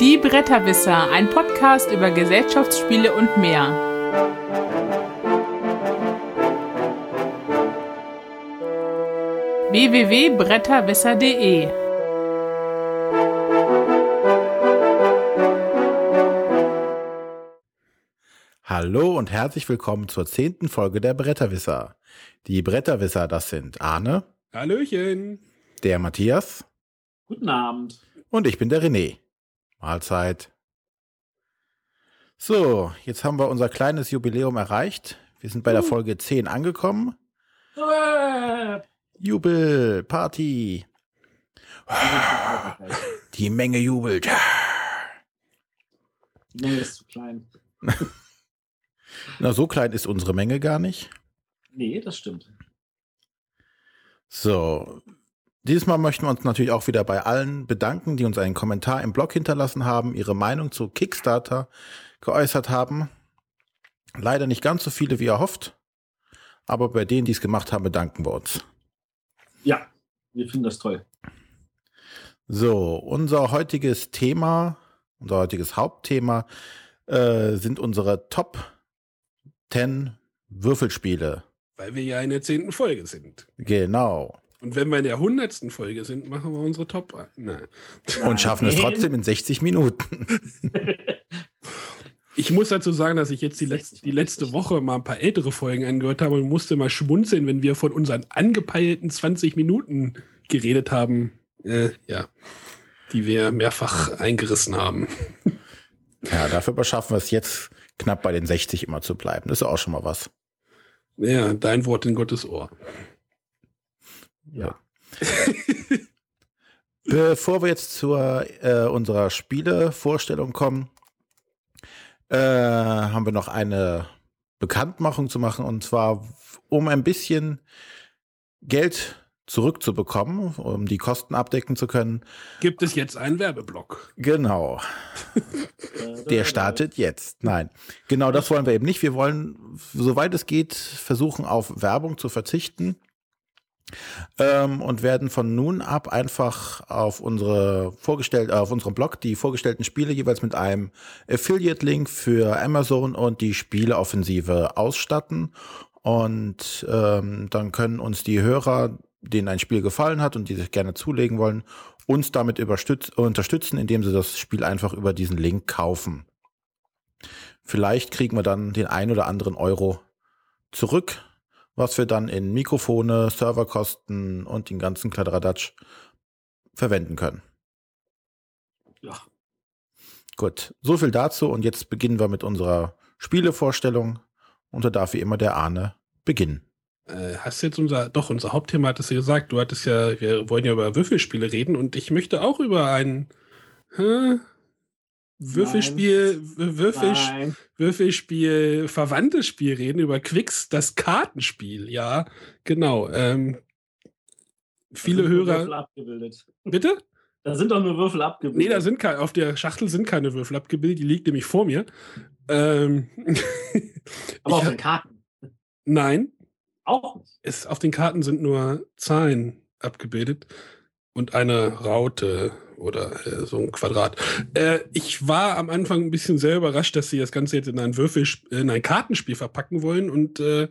Die Bretterwisser, ein Podcast über Gesellschaftsspiele und mehr. www.bretterwisser.de Hallo und herzlich willkommen zur zehnten Folge der Bretterwisser. Die Bretterwisser, das sind Arne. Hallöchen. Der Matthias. Guten Abend. Und ich bin der René. Mahlzeit. So, jetzt haben wir unser kleines Jubiläum erreicht. Wir sind bei der Folge 10 angekommen. Jubel, Party. Die Menge jubelt. Menge ist zu klein. Na, so klein ist unsere Menge gar nicht. Nee, das stimmt. So, dieses Mal möchten wir uns natürlich auch wieder bei allen bedanken, die uns einen Kommentar im Blog hinterlassen haben, ihre Meinung zu Kickstarter geäußert haben. Leider nicht ganz so viele wie erhofft, aber bei denen, die es gemacht haben, bedanken wir uns. Ja, wir finden das toll. So, unser heutiges Thema, unser heutiges Hauptthema äh, sind unsere Top 10 Würfelspiele. Weil wir ja in der zehnten Folge sind. Genau. Und wenn wir in der hundertsten Folge sind, machen wir unsere Top. Nein. Und schaffen es trotzdem in 60 Minuten. Ich muss dazu sagen, dass ich jetzt die, letz die letzte Woche mal ein paar ältere Folgen angehört habe und musste mal schmunzeln, wenn wir von unseren angepeilten 20 Minuten geredet haben. Äh, ja. Die wir mehrfach eingerissen haben. Ja, dafür schaffen wir es jetzt knapp bei den 60 immer zu bleiben. Das ist auch schon mal was. Ja, dein Wort in Gottes Ohr. Ja. Bevor wir jetzt zu äh, unserer Spielevorstellung kommen, äh, haben wir noch eine Bekanntmachung zu machen und zwar, um ein bisschen Geld zurückzubekommen, um die Kosten abdecken zu können. Gibt es jetzt einen Werbeblock? Genau. Der startet jetzt. Nein, genau das wollen wir eben nicht. Wir wollen, soweit es geht, versuchen, auf Werbung zu verzichten ähm, und werden von nun ab einfach auf unsere vorgestellt, äh, auf unserem Blog die vorgestellten Spiele jeweils mit einem Affiliate-Link für Amazon und die Spieleoffensive ausstatten. Und ähm, dann können uns die Hörer, denen ein Spiel gefallen hat und die sich gerne zulegen wollen, uns damit unterstützen, indem sie das Spiel einfach über diesen Link kaufen. Vielleicht kriegen wir dann den ein oder anderen Euro zurück, was wir dann in Mikrofone, Serverkosten und den ganzen Kladderadatsch verwenden können. Ja. Gut, so viel dazu und jetzt beginnen wir mit unserer Spielevorstellung und da darf wie immer der Arne beginnen. Äh, hast jetzt unser, doch, unser Hauptthema hattest du gesagt. Du hattest ja, wir wollen ja über Würfelspiele reden und ich möchte auch über ein Würfelspiel, w- Würfel, Nein. Würfelspiel, verwandtes Spiel reden, über Quicks, das Kartenspiel, ja, genau. Ähm, viele Da sind nur Würfel Hörer, abgebildet. bitte? Da sind doch nur Würfel abgebildet. Nee, da sind keine, auf der Schachtel sind keine Würfel abgebildet, die liegt nämlich vor mir. Ähm, Aber auf den Karten. nein, Auch nicht. es, auf den Karten sind nur Zahlen abgebildet und eine Raute oder äh, so ein Quadrat. Äh, ich war am Anfang ein bisschen sehr überrascht, dass sie das Ganze jetzt in ein Würfel, in ein Kartenspiel verpacken wollen und äh,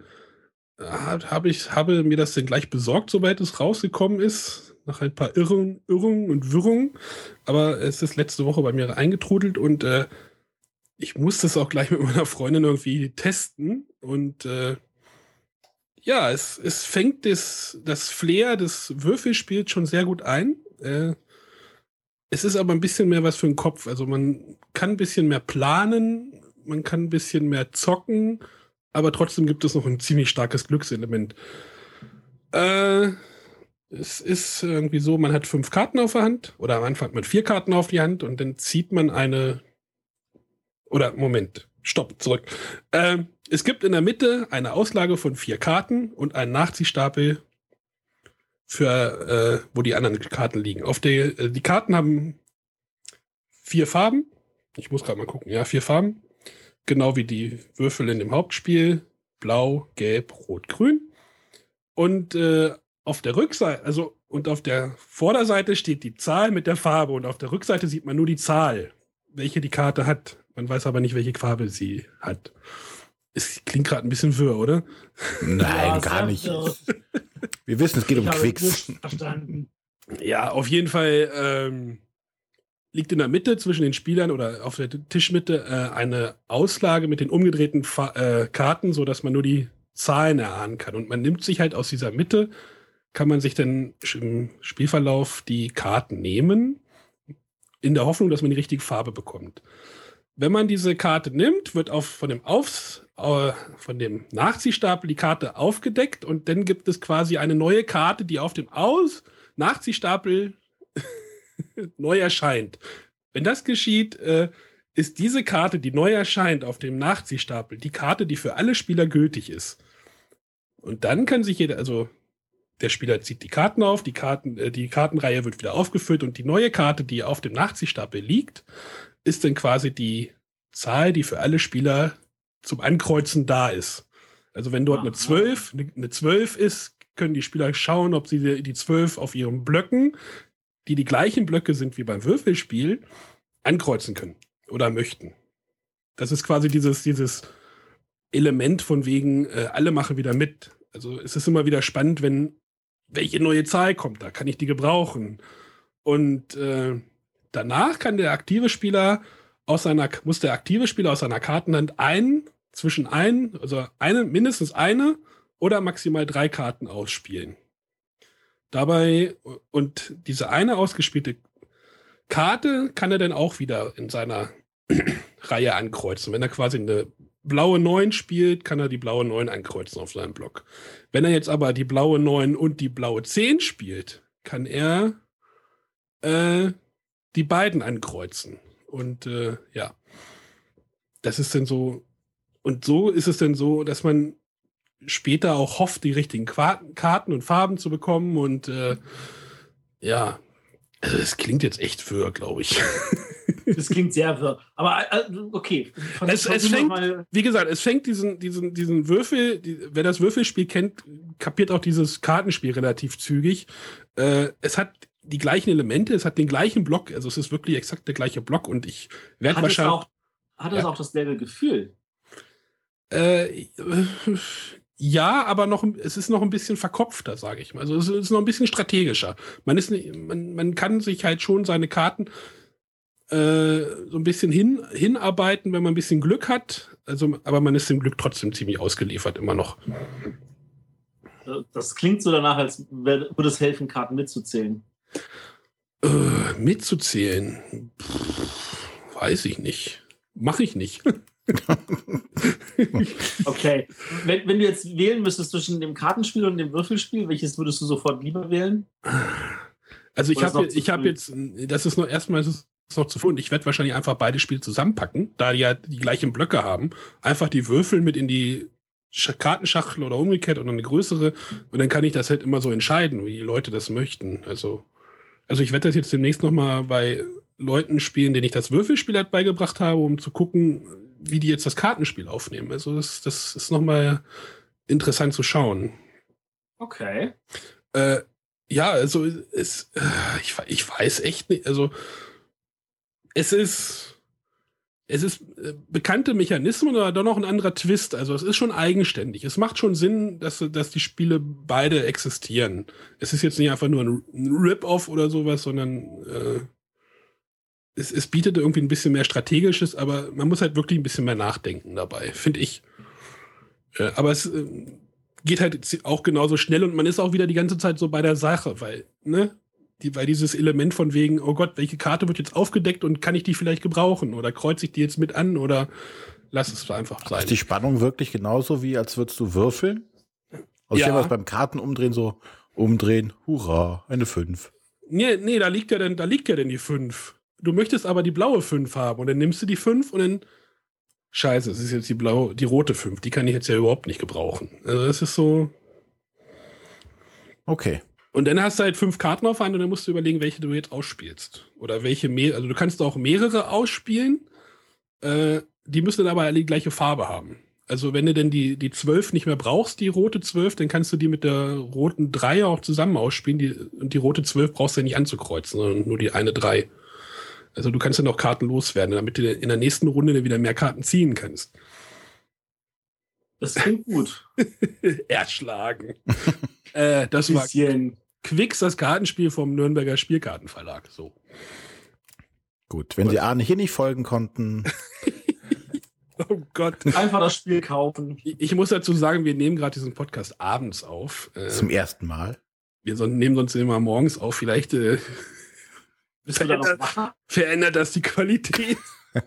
hab, hab ich, habe mir das dann gleich besorgt, sobald es rausgekommen ist. Nach ein paar Irrungen, Irrungen und Wirrungen. Aber es ist letzte Woche bei mir eingetrudelt und äh, ich musste es auch gleich mit meiner Freundin irgendwie testen. Und äh, ja, es, es fängt das, das Flair des Würfelspiels schon sehr gut ein. Äh, es ist aber ein bisschen mehr was für den Kopf. Also man kann ein bisschen mehr planen, man kann ein bisschen mehr zocken, aber trotzdem gibt es noch ein ziemlich starkes Glückselement. Äh, es ist irgendwie so, man hat fünf Karten auf der Hand oder am Anfang man vier Karten auf die Hand und dann zieht man eine oder Moment, stopp, zurück. Ähm, es gibt in der Mitte eine Auslage von vier Karten und einen Nachziehstapel für, äh, wo die anderen Karten liegen. Auf der, äh, die Karten haben vier Farben. Ich muss gerade mal gucken. Ja, vier Farben. Genau wie die Würfel in dem Hauptspiel. Blau, Gelb, Rot, Grün. Und äh, auf der Rückseite, also und auf der Vorderseite steht die Zahl mit der Farbe und auf der Rückseite sieht man nur die Zahl. welche die Karte hat. Man weiß aber nicht, welche Farbe sie hat. Es klingt gerade ein bisschen wirr, oder? Nein, Ja, gar nicht. Wir wissen, es geht um Ich habe Quicks. verstanden. Ja, auf jeden Fall ähm, liegt in der Mitte zwischen den Spielern oder auf der Tischmitte äh, eine Auslage mit den umgedrehten Fa äh, Karten, so dass man nur die Zahlen erahnen kann. Und man nimmt sich halt aus dieser Mitte, kann man sich dann im Spielverlauf die Karten nehmen, in der Hoffnung, dass man die richtige Farbe bekommt. Wenn man diese Karte nimmt, wird auf, von dem Aufs, äh, von dem Nachziehstapel die Karte aufgedeckt und dann gibt es quasi eine neue Karte, die auf dem Aus Nachziehstapel neu erscheint. Wenn das geschieht, äh, ist diese Karte, die neu erscheint auf dem Nachziehstapel, die Karte, die für alle Spieler gültig ist. Und dann kann sich jeder, also der Spieler zieht die Karten auf, die, Karten, äh, die Kartenreihe wird wieder aufgefüllt und die neue Karte, die auf dem Nachziehstapel liegt, ist dann quasi die Zahl, die für alle Spieler zum Ankreuzen da ist. Also wenn dort eine Aha. 12, eine eine 12 ist, können die Spieler schauen, ob sie die die 12 auf ihren Blöcken, die die gleichen Blöcke sind wie beim Würfelspiel, ankreuzen können oder möchten. Das ist quasi dieses, dieses Element von wegen, äh, alle machen wieder mit. Also es ist immer wieder spannend, wenn welche neue Zahl kommt, da kann ich die gebrauchen. Und äh, danach kann der aktive Spieler aus seiner, muss der aktive Spieler aus seiner Kartenhand ein, zwischen ein, also eine, mindestens eine oder maximal drei Karten ausspielen. Dabei, und diese eine ausgespielte Karte kann er dann auch wieder in seiner Reihe ankreuzen. Wenn er quasi eine blaue 9 spielt, kann er die blaue 9 ankreuzen auf seinem Block. Wenn er jetzt aber die blaue 9 und die blaue 10 spielt, kann er äh, die beiden ankreuzen. Und äh, ja, das ist dann so. Und so ist es dann so, dass man später auch hofft, die richtigen Karten und Farben zu bekommen. Und äh, ja, also es klingt jetzt echt wirr, glaube ich. Das klingt sehr wirr. Aber äh, okay. Es- es fängt- Wie gesagt, es fängt diesen, diesen, diesen Würfel, die, wer das Würfelspiel kennt, kapiert auch dieses Kartenspiel relativ zügig. Äh, es hat die gleichen Elemente, es hat den gleichen Block, also es ist wirklich exakt der gleiche Block und ich werde Hat es wahrscheinlich. auch, hat es Ja. auch dasselbe Gefühl? Äh, ja, aber noch, es ist noch ein bisschen verkopfter, sage ich mal. Also es ist noch ein bisschen strategischer. Man, ist nicht, man, man kann sich halt schon seine Karten äh, so ein bisschen hin, hinarbeiten, wenn man ein bisschen Glück hat. Also, aber man ist dem Glück trotzdem ziemlich ausgeliefert, immer noch. Äh, Das klingt so danach, als würde es helfen, Karten mitzuzählen. Äh, mitzuzählen? Pff, weiß ich nicht. Mache ich nicht. Okay. wenn, wenn du jetzt wählen müsstest zwischen dem Kartenspiel und dem Würfelspiel, welches würdest du sofort lieber wählen? Also ich habe ich hab früh? jetzt, das ist noch erstmal ist noch zu früh und ich werde wahrscheinlich einfach beide Spiele zusammenpacken, da die ja die gleichen Blöcke haben. Einfach die Würfel mit in die Sch Kartenschachtel oder umgekehrt oder eine größere und dann kann ich das halt immer so entscheiden, wie die Leute das möchten. Also, also ich werde das jetzt demnächst noch mal bei Leuten spielen, denen ich das Würfelspiel halt beigebracht habe, um zu gucken, wie die jetzt das Kartenspiel aufnehmen. Also das, das ist noch mal interessant zu schauen. Okay. Äh, ja, also es, äh, ich, ich weiß echt nicht. Also es ist, es ist äh, bekannte Mechanismen oder doch noch ein anderer Twist. Also es ist schon eigenständig. Es macht schon Sinn, dass, dass die Spiele beide existieren. Es ist jetzt nicht einfach nur ein, Rip-Off oder sowas, sondern äh, es, es bietet irgendwie ein bisschen mehr Strategisches, aber man muss halt wirklich ein bisschen mehr nachdenken dabei, finde ich. Äh, aber es äh, geht halt auch genauso schnell und man ist auch wieder die ganze Zeit so bei der Sache, weil, ne? Die, weil dieses Element von wegen, oh Gott, welche Karte wird jetzt aufgedeckt und kann ich die vielleicht gebrauchen? Oder kreuze ich die jetzt mit an oder lass es einfach sein. Ist die Spannung wirklich genauso wie, als würdest du würfeln? Also Ja. ich habe das beim Kartenumdrehen so umdrehen, hurra, eine 5. Nee, nee, da liegt ja dann, da liegt ja dann die 5. Du möchtest aber die blaue 5 haben und dann nimmst du die 5 und dann Scheiße, es ist jetzt die blaue, die rote 5, die kann ich jetzt ja überhaupt nicht gebrauchen. Also das ist so. Okay. Und dann hast du halt fünf Karten auf Hand und dann musst du überlegen, welche du jetzt ausspielst. Oder welche mehr, also du kannst auch mehrere ausspielen, äh, die müssen dann aber alle die gleiche Farbe haben. Also wenn du denn die, die 12 nicht mehr brauchst, die rote 12, dann kannst du die mit der roten 3 auch zusammen ausspielen. Die, und die rote 12 brauchst du ja nicht anzukreuzen, sondern nur die eine 3. Also du kannst dann auch Karten loswerden, damit du in der nächsten Runde wieder mehr Karten ziehen kannst. Das klingt gut. Erschlagen. äh, das war Quicks, das Kartenspiel vom Nürnberger Spielkartenverlag. So. Gut, wenn Sie Arne hier nicht folgen konnten. oh Gott. Einfach das Spiel kaufen. Ich, ich muss dazu sagen, wir nehmen gerade diesen Podcast abends auf. Äh, Zum ersten Mal. Wir so, nehmen sonst immer morgens auf. Vielleicht äh, verändert, verändert das die Qualität.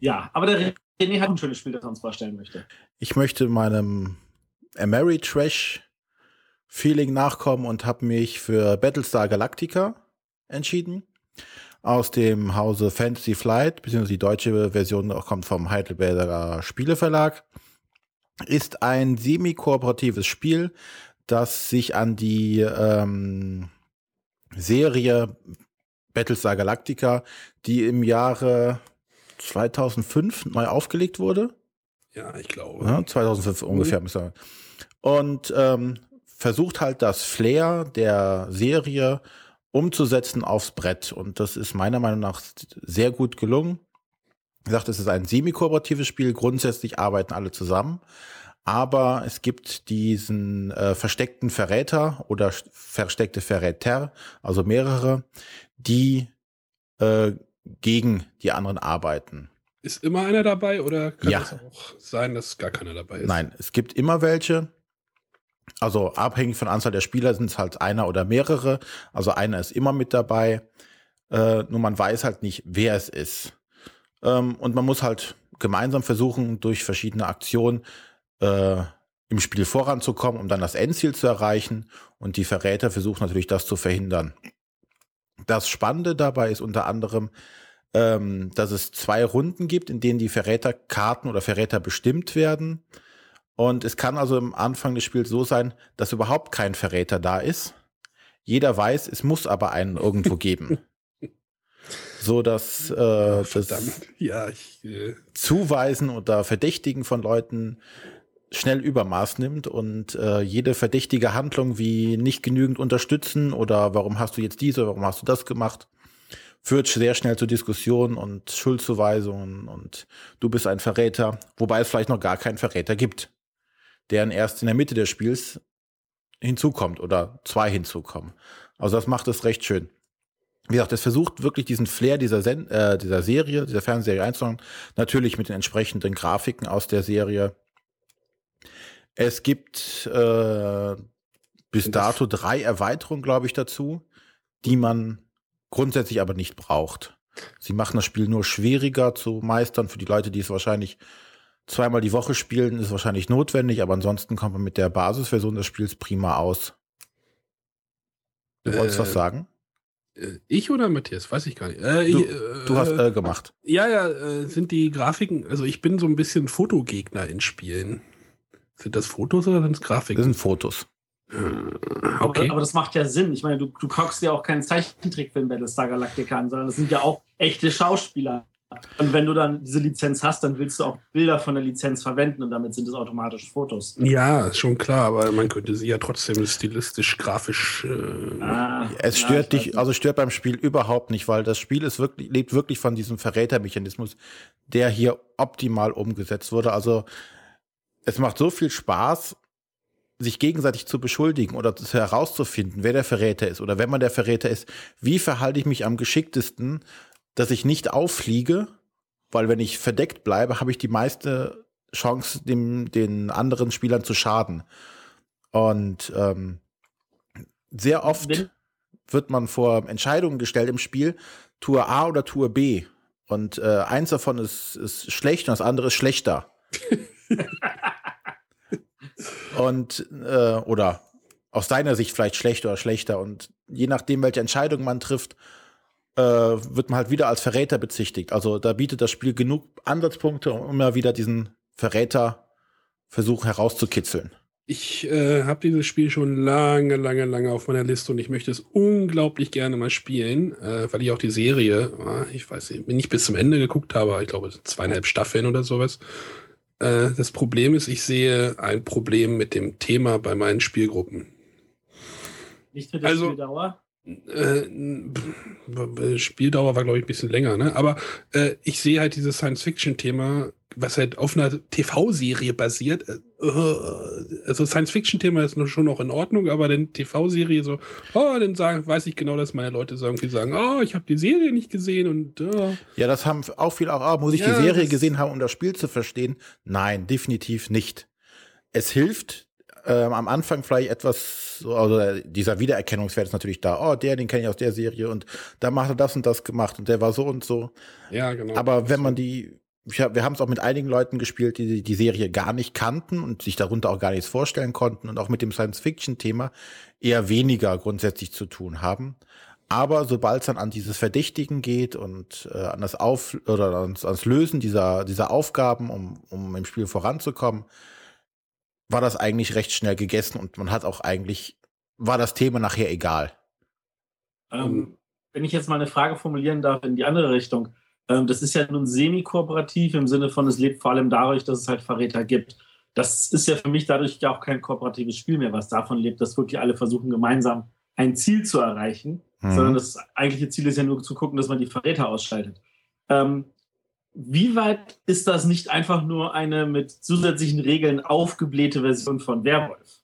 ja, aber der René hat ein schönes Spiel, das er uns vorstellen möchte. Ich möchte meinem Ameritrash Feeling nachkommen und habe mich für Battlestar Galactica entschieden. Aus dem Hause Fantasy Flight, beziehungsweise die deutsche Version kommt vom Heidelberger Spieleverlag. Ist ein semi-kooperatives Spiel, das sich an die ähm, Serie Battlestar Galactica, die im Jahre 2005 neu aufgelegt wurde. Ja, ich glaube. Ja, 2005 mhm. ungefähr. Und ähm, versucht halt das Flair der Serie umzusetzen aufs Brett. Und das ist meiner Meinung nach sehr gut gelungen. Wie gesagt, es ist ein semi-kooperatives Spiel. Grundsätzlich arbeiten alle zusammen. Aber es gibt diesen äh, versteckten Verräter oder versteckte Verräter, also mehrere, die äh, gegen die anderen arbeiten. Ist immer einer dabei oder kann ja. es auch sein, dass gar keiner dabei ist? Nein, es gibt immer welche. Also abhängig von Anzahl der Spieler sind es halt einer oder mehrere. Also einer ist immer mit dabei. Äh, nur man weiß halt nicht, wer es ist. Ähm, und man muss halt gemeinsam versuchen, durch verschiedene Aktionen äh, im Spiel voranzukommen, um dann das Endziel zu erreichen. Und die Verräter versuchen natürlich, das zu verhindern. Das Spannende dabei ist unter anderem, ähm, dass es zwei Runden gibt, in denen die Verräterkarten oder Verräter bestimmt werden. Und es kann also am Anfang des Spiels so sein, dass überhaupt kein Verräter da ist. Jeder weiß, es muss aber einen irgendwo geben. so dass äh, oh, das ja, ich, äh Zuweisen oder Verdächtigen von Leuten schnell Übermaß nimmt und äh, jede verdächtige Handlung wie nicht genügend unterstützen oder warum hast du jetzt diese, warum hast du das gemacht, führt sehr schnell zu Diskussionen und Schuldzuweisungen und du bist ein Verräter, wobei es vielleicht noch gar keinen Verräter gibt, deren erst in der Mitte des Spiels hinzukommt oder zwei hinzukommen. Also das macht es recht schön. Wie gesagt, es versucht wirklich diesen Flair dieser, Sen äh, dieser Serie, dieser Fernsehserie einzubauen. Natürlich mit den entsprechenden Grafiken aus der Serie es gibt äh, bis dato drei Erweiterungen, glaube ich, dazu, die man grundsätzlich aber nicht braucht. Sie machen das Spiel nur schwieriger zu meistern. Für die Leute, die es wahrscheinlich zweimal die Woche spielen, ist wahrscheinlich notwendig, aber ansonsten kommt man mit der Basisversion des Spiels prima aus. Du wolltest äh, was sagen? Äh, ich oder Matthias? Weiß ich gar nicht. Äh, du, äh, du, hast äh, gemacht. Ja, ja, äh, sind die Grafiken, also ich bin so ein bisschen Fotogegner in Spielen. Sind das Fotos oder sind es Grafiken? Das sind Fotos. Äh, okay. Aber, aber, das macht ja Sinn. Ich meine, du, du guckst ja auch keinen Zeichentrickfilm Battlestar Galactica an, sondern das sind ja auch echte Schauspieler. Und wenn du dann diese Lizenz hast, dann willst du auch Bilder von der Lizenz verwenden und damit sind es automatisch Fotos. Ja, ist schon klar, aber man könnte sie ja trotzdem stilistisch, grafisch. Äh ah, es stört ja, dich, also stört beim Spiel überhaupt nicht, weil das Spiel ist wirklich, lebt wirklich von diesem Verrätermechanismus, der hier optimal umgesetzt wurde. Also es macht so viel Spaß, sich gegenseitig zu beschuldigen oder herauszufinden, wer der Verräter ist oder wenn man der Verräter ist, wie verhalte ich mich am geschicktesten, dass ich nicht auffliege, weil wenn ich verdeckt bleibe, habe ich die meiste Chance, dem, den anderen Spielern zu schaden. Und ähm, sehr oft wird man vor Entscheidungen gestellt im Spiel, Tour A oder Tour B. Und äh, eins davon ist, ist schlecht und das andere ist schlechter. und äh, oder aus deiner Sicht vielleicht schlechter oder schlechter. Und je nachdem, welche Entscheidung man trifft, äh, wird man halt wieder als Verräter bezichtigt. Also da bietet das Spiel genug Ansatzpunkte, um immer wieder diesen Verräter versuchen herauszukitzeln. Ich äh, habe dieses Spiel schon lange, lange, lange auf meiner Liste und ich möchte es unglaublich gerne mal spielen, äh, weil ich auch die Serie, äh, ich weiß nicht, nicht bis zum Ende geguckt habe, ich glaube zweieinhalb Staffeln oder sowas. Äh, das Problem ist, ich sehe ein Problem mit dem Thema bei meinen Spielgruppen. Nicht mit der also, Spieldauer? Äh, Spieldauer war, glaube ich, ein bisschen länger, ne? Aber äh, ich sehe halt dieses Science-Fiction-Thema, was halt auf einer TV-Serie basiert. Äh, also Science-Fiction-Thema ist schon noch in Ordnung, aber dann TV-Serie so, oh, dann sagen, weiß ich genau, dass meine Leute irgendwie sagen, oh, ich habe die Serie nicht gesehen und oh. Ja, das haben auch viele auch, oh, muss ich ja, die Serie gesehen haben, um das Spiel zu verstehen? Nein, definitiv nicht. Es hilft ähm, am Anfang vielleicht etwas, so, also dieser Wiedererkennungswert ist natürlich da. Oh, der, den kenne ich aus der Serie und da macht er das und das gemacht und der war so und so. Ja, genau. Aber wenn man die, wir, wir haben es auch mit einigen Leuten gespielt, die die Serie gar nicht kannten und sich darunter auch gar nichts vorstellen konnten und auch mit dem Science-Fiction-Thema eher weniger grundsätzlich zu tun haben. Aber sobald es dann an dieses Verdächtigen geht und äh, an das Auf oder ans, ans Lösen dieser, dieser Aufgaben, um, um im Spiel voranzukommen, war das eigentlich recht schnell gegessen und man hat auch eigentlich, war das Thema nachher egal. Ähm, wenn ich jetzt mal eine Frage formulieren darf in die andere Richtung. Ähm, das ist ja nun semi-kooperativ im Sinne von, es lebt vor allem dadurch, dass es halt Verräter gibt. Das ist ja für mich dadurch ja auch kein kooperatives Spiel mehr, was davon lebt, dass wirklich alle versuchen, gemeinsam ein Ziel zu erreichen, mhm. sondern das eigentliche Ziel ist ja nur zu gucken, dass man die Verräter ausschaltet. Ähm, wie weit ist das nicht einfach nur eine mit zusätzlichen Regeln aufgeblähte Version von Werwolf?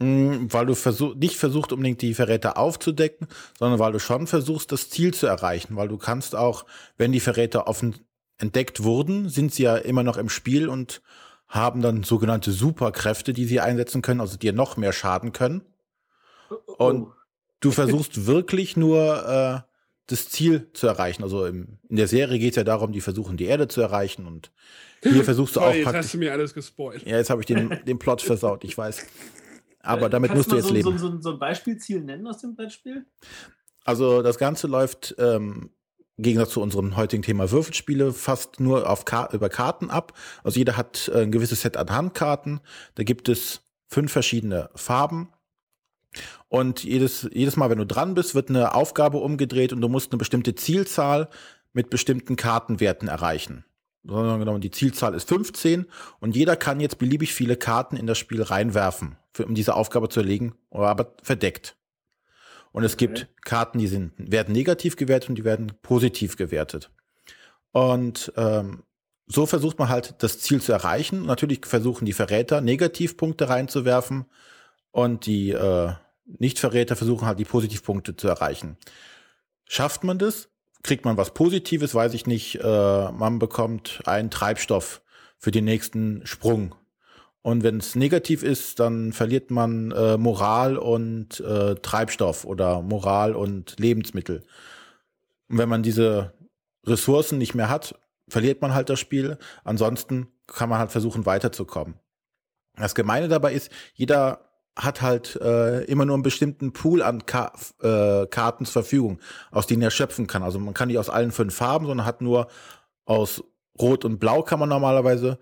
Hm, weil du versuch, nicht versuchst, unbedingt die Verräter aufzudecken, sondern weil du schon versuchst, das Ziel zu erreichen. Weil du kannst auch, wenn die Verräter offen entdeckt wurden, sind sie ja immer noch im Spiel und haben dann sogenannte Superkräfte, die sie einsetzen können, also dir noch mehr schaden können. Oh, oh. Und du versuchst wirklich nur äh, das Ziel zu erreichen. Also im, in der Serie geht es ja darum, die versuchen, die Erde zu erreichen und hier versuchst du auch jetzt hast du mir alles gespoilt. Ja, jetzt habe ich den, den Plot versaut, ich weiß. Aber damit Kannst musst du jetzt so, leben. So, so, so ein Beispielziel nennen aus dem Brettspiel? Also das Ganze läuft ähm, im Gegensatz zu unserem heutigen Thema Würfelspiele fast nur auf Ka über Karten ab. Also jeder hat äh, ein gewisses Set an Handkarten. Da gibt es fünf verschiedene Farben und jedes, jedes Mal, wenn du dran bist, wird eine Aufgabe umgedreht und du musst eine bestimmte Zielzahl mit bestimmten Kartenwerten erreichen. Genommen, die Zielzahl ist 15 und jeder kann jetzt beliebig viele Karten in das Spiel reinwerfen, für, um diese Aufgabe zu erlegen, aber verdeckt. Und es okay. gibt Karten, die sind, werden negativ gewertet und die werden positiv gewertet. Und ähm, so versucht man halt das Ziel zu erreichen. Natürlich versuchen die Verräter Negativpunkte reinzuwerfen und die äh, Nichtverräter versuchen halt die Positivpunkte zu erreichen. Schafft man das? Kriegt man was Positives? Weiß ich nicht. Äh, man bekommt einen Treibstoff für den nächsten Sprung. Und wenn es negativ ist, dann verliert man äh, Moral und äh, Treibstoff oder Moral und Lebensmittel. Und wenn man diese Ressourcen nicht mehr hat, verliert man halt das Spiel. Ansonsten kann man halt versuchen weiterzukommen. Das Gemeine dabei ist, jeder hat halt äh, immer nur einen bestimmten Pool an Ka äh, Karten zur Verfügung, aus denen er schöpfen kann. Also man kann nicht aus allen fünf Farben, sondern hat nur aus Rot und Blau kann man normalerweise.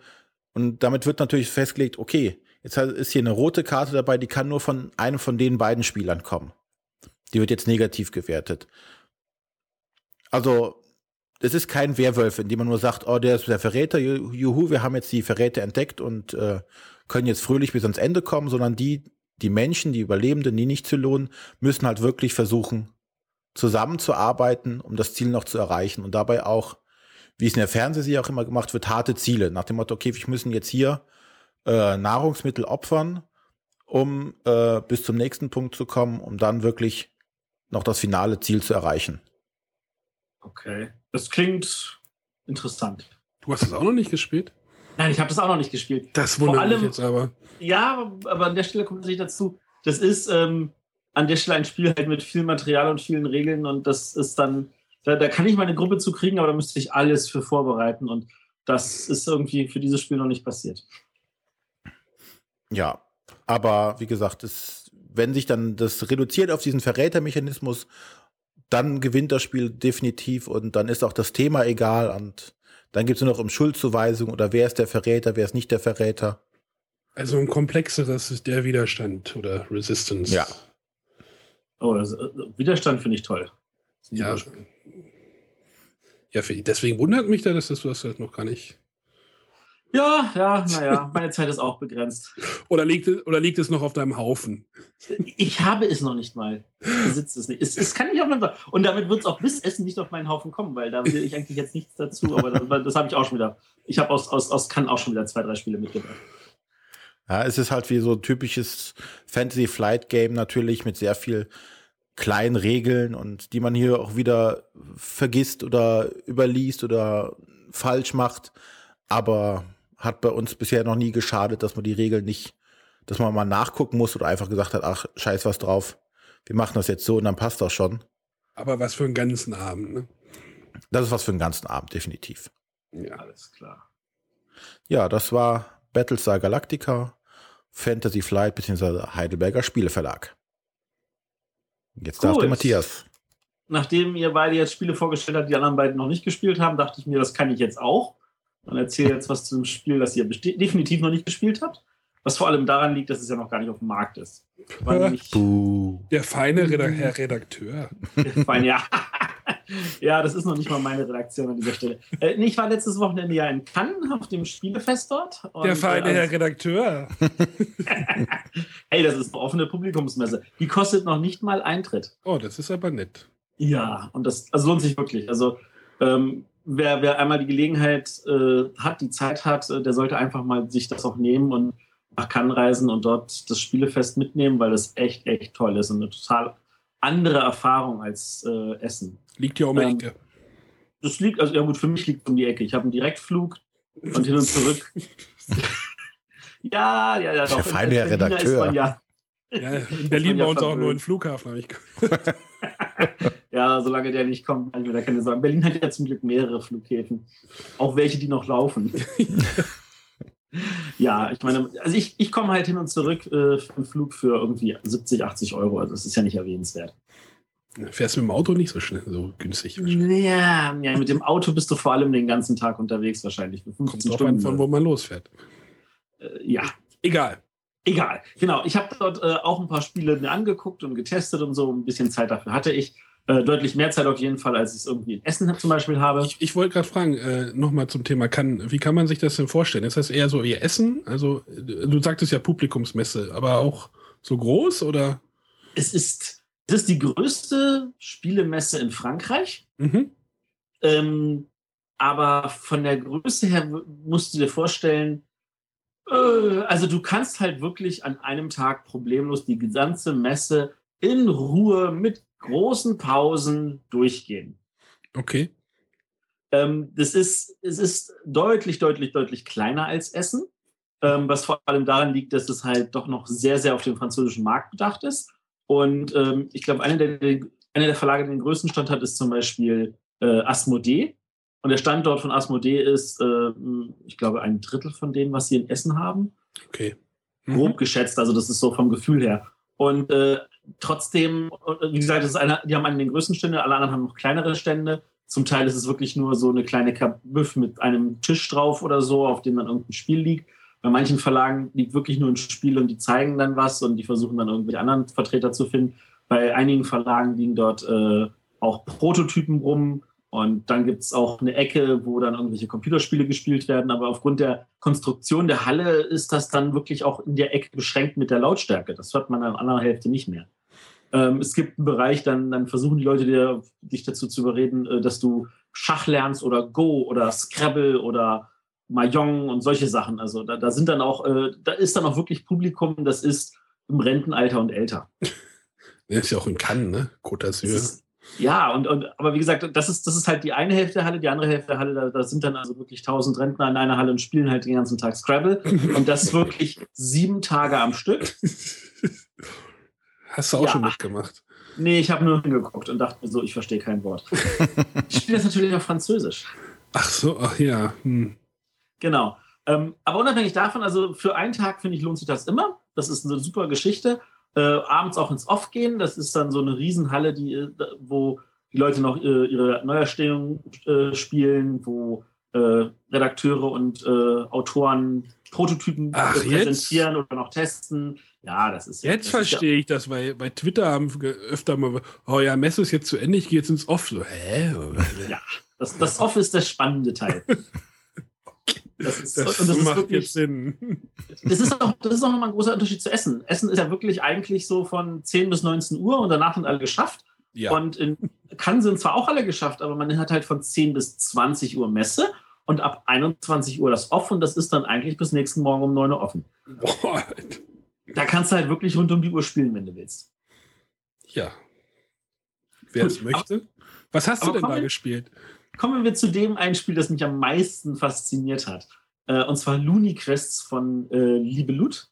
Und damit wird natürlich festgelegt, okay, jetzt ist hier eine rote Karte dabei, die kann nur von einem von den beiden Spielern kommen. Die wird jetzt negativ gewertet. Also, es ist kein Werwolf, in dem man nur sagt, oh, der ist der Verräter, juhu, wir haben jetzt die Verräter entdeckt und äh, können jetzt fröhlich bis ans Ende kommen, sondern die, die Menschen, die Überlebenden, die nicht zu lohnen, müssen halt wirklich versuchen, zusammenzuarbeiten, um das Ziel noch zu erreichen und dabei auch, wie es in der Fernsehserie auch immer gemacht wird, harte Ziele. Nach dem Motto, okay, wir müssen jetzt hier äh, Nahrungsmittel opfern, um äh, bis zum nächsten Punkt zu kommen, um dann wirklich noch das finale Ziel zu erreichen. Okay, das klingt interessant. Du hast es auch noch nicht gespielt? Nein, ich habe das auch noch nicht gespielt. Das wundert Vor allem, mich jetzt aber. Ja, aber an der Stelle kommt natürlich dazu, das ist ähm, an der Stelle ein Spiel halt mit viel Material und vielen Regeln und das ist dann, da, da kann ich meine Gruppe zu kriegen, aber da müsste ich alles für vorbereiten und das ist irgendwie für dieses Spiel noch nicht passiert. Ja, aber wie gesagt, das, wenn sich dann das reduziert auf diesen Verrätermechanismus, dann gewinnt das Spiel definitiv und dann ist auch das Thema egal und dann geht es nur noch um Schuldzuweisung oder wer ist der Verräter, wer ist nicht der Verräter. Also ein komplexeres ist der Widerstand oder Resistance. Ja. Oh, das, äh, Widerstand finde ich toll. Ja. Ja, deswegen wundert mich da, dass das du das halt noch gar nicht. Ja, ja, naja, meine Zeit ist auch begrenzt. Oder liegt, es, oder liegt es noch auf deinem Haufen? Ich habe es noch nicht mal. Ich besitze es nicht. Es, es kann nicht auf meinem Und damit wird es auch bis Essen nicht auf meinen Haufen kommen, weil da will ich eigentlich jetzt nichts dazu. Aber das, das habe ich auch schon wieder. Ich habe aus, aus, aus Cannes auch schon wieder zwei, drei Spiele mitgebracht. Ja, es ist halt wie so ein typisches Fantasy Flight Game natürlich mit sehr viel kleinen Regeln und die man hier auch wieder vergisst oder überliest oder falsch macht. Aber hat bei uns bisher noch nie geschadet, dass man die Regeln nicht, dass man mal nachgucken muss oder einfach gesagt hat, ach, scheiß was drauf. Wir machen das jetzt so und dann passt das schon. Aber was für einen ganzen Abend, ne? Das ist was für einen ganzen Abend, definitiv. Ja, alles klar. Ja, das war Battlestar Galactica, Fantasy Flight bzw. Heidelberger Spieleverlag. Jetzt Gut. darf der Matthias. Nachdem ihr beide jetzt Spiele vorgestellt habt, die anderen beiden noch nicht gespielt haben, dachte ich mir, das kann ich jetzt auch und erzähle jetzt was zu einem Spiel, das ihr definitiv noch nicht gespielt habt. Was vor allem daran liegt, dass es ja noch gar nicht auf dem Markt ist. Der feine Redak Herr Redakteur. Der feine, ja. ja, das ist noch nicht mal meine Redaktion an dieser Stelle. Äh, ich war letztes Wochenende ja in Cannes auf dem Spielefest dort. Der feine äh, Herr Redakteur. hey, das ist eine offene Publikumsmesse. Die kostet noch nicht mal Eintritt. Oh, das ist aber nett. Ja, und das also lohnt sich wirklich. Also ähm, wer, wer einmal die Gelegenheit äh, hat, die Zeit hat, äh, der sollte einfach mal sich das auch nehmen und nach Cannes reisen und dort das Spielefest mitnehmen, weil das echt, echt toll ist und eine total andere Erfahrung als äh, Essen. Liegt ja um die ähm, Ecke. Das liegt, also ja gut, für mich liegt es um die Ecke. Ich habe einen Direktflug und hin und zurück. ja, ja, ja. Doch. Der feine Redakteur. Ja, ja, in Berlin bei uns auch nur ein Flughafen, habe ich gehört. Ja, solange der nicht kommt, kann ich mir da keine Sorgen. Berlin hat ja zum Glück mehrere Flughäfen. Auch welche, die noch laufen. ja, ich meine, also ich, ich komme halt hin und zurück äh, für einen Flug für irgendwie 70, 80 Euro. Also das ist ja nicht erwähnenswert. Fährst du mit dem Auto nicht so schnell, so günstig? Ja, ja, mit dem Auto bist du vor allem den ganzen Tag unterwegs wahrscheinlich. Für 15 Kommt Stunden. von wo man losfährt. Äh, ja. Egal. Egal. Genau. Ich habe dort äh, auch ein paar Spiele mir angeguckt und getestet und so. Ein bisschen Zeit dafür hatte ich. Äh, deutlich mehr Zeit auf jeden Fall, als ich es irgendwie in Essen zum Beispiel habe. Ich, ich wollte gerade fragen, äh, nochmal zum Thema kann, wie kann man sich das denn vorstellen? Ist das eher so wie Essen? Also, du sagtest ja Publikumsmesse, aber auch so groß oder? Es ist, es ist die größte Spielemesse in Frankreich. Mhm. Ähm, aber von der Größe her musst du dir vorstellen, also du kannst halt wirklich an einem Tag problemlos die gesamte Messe in Ruhe mit großen Pausen durchgehen. Okay. Ähm, das ist, es ist deutlich, deutlich, deutlich kleiner als Essen, ähm, was vor allem daran liegt, dass es halt doch noch sehr, sehr auf den französischen Markt bedacht ist. Und ähm, ich glaube, einer der, einer der Verlage, der den größten Stand hat, ist zum Beispiel äh, Asmodee. Und der Standort von Asmodee ist, äh, ich glaube, ein Drittel von dem, was sie in Essen haben. Okay. Mhm. Grob geschätzt, also das ist so vom Gefühl her. Und äh, trotzdem, wie gesagt, das ist einer, die haben einen den größten Stände, alle anderen haben noch kleinere Stände. Zum Teil ist es wirklich nur so eine kleine Kabüff mit einem Tisch drauf oder so, auf dem dann irgendein Spiel liegt. Bei manchen Verlagen liegt wirklich nur ein Spiel und die zeigen dann was und die versuchen dann irgendwelche anderen Vertreter zu finden. Bei einigen Verlagen liegen dort äh, auch Prototypen rum und dann gibt es auch eine Ecke, wo dann irgendwelche Computerspiele gespielt werden. Aber aufgrund der Konstruktion der Halle ist das dann wirklich auch in der Ecke beschränkt mit der Lautstärke. Das hört man an der anderen Hälfte nicht mehr. Ähm, es gibt einen Bereich, dann, dann versuchen die Leute dir, dich dazu zu überreden, äh, dass du Schach lernst oder Go oder Scrabble oder Mahjong und solche Sachen. Also da, da sind dann auch, äh, da ist dann auch wirklich Publikum, das ist im Rentenalter und älter. Der ist ja auch in Cannes, ne? Côte d'Azur. Ja, und, und aber wie gesagt, das ist, das ist halt die eine Hälfte der Halle, die andere Hälfte der Halle, da, da sind dann also wirklich tausend Rentner in einer Halle und spielen halt den ganzen Tag Scrabble. Und das wirklich sieben Tage am Stück. Hast du auch ja. schon mitgemacht? Nee, ich habe nur hingeguckt und dachte mir so, ich verstehe kein Wort. ich spiele das natürlich auf Französisch. Ach so, ach ja. Hm. Genau. Ähm, aber unabhängig davon, also für einen Tag finde ich, lohnt sich das immer. Das ist eine super Geschichte äh, abends auch ins Off gehen. Das ist dann so eine Riesenhalle, die, äh, wo die Leute noch äh, ihre Neuerstellung äh, spielen, wo äh, Redakteure und äh, Autoren Prototypen Ach, präsentieren jetzt? oder noch testen. Ja, das ist jetzt das verstehe ist ja, ich das, weil bei Twitter haben öfter mal, oh ja, Messe ist jetzt zu Ende, ich gehe jetzt ins Off. So, hä? ja, das, das Off ist der spannende Teil. Das, ist, das, das macht wirklich, jetzt Sinn. Das ist, auch, das ist auch nochmal ein großer Unterschied zu Essen. Essen ist ja wirklich eigentlich so von 10 bis 19 Uhr und danach sind alle geschafft. Ja. Und in Cannes sind zwar auch alle geschafft, aber man hat halt von 10 bis 20 Uhr Messe und ab 21 Uhr das off und das ist dann eigentlich bis nächsten Morgen um 9 Uhr offen. Boah. Da kannst du halt wirklich rund um die Uhr spielen, wenn du willst. Ja. Wer es möchte. Was hast du denn da gespielt? Kommen wir zu dem ein Spiel, das mich am meisten fasziniert hat. Äh, und zwar Looney Quests von äh, Liebe Lut.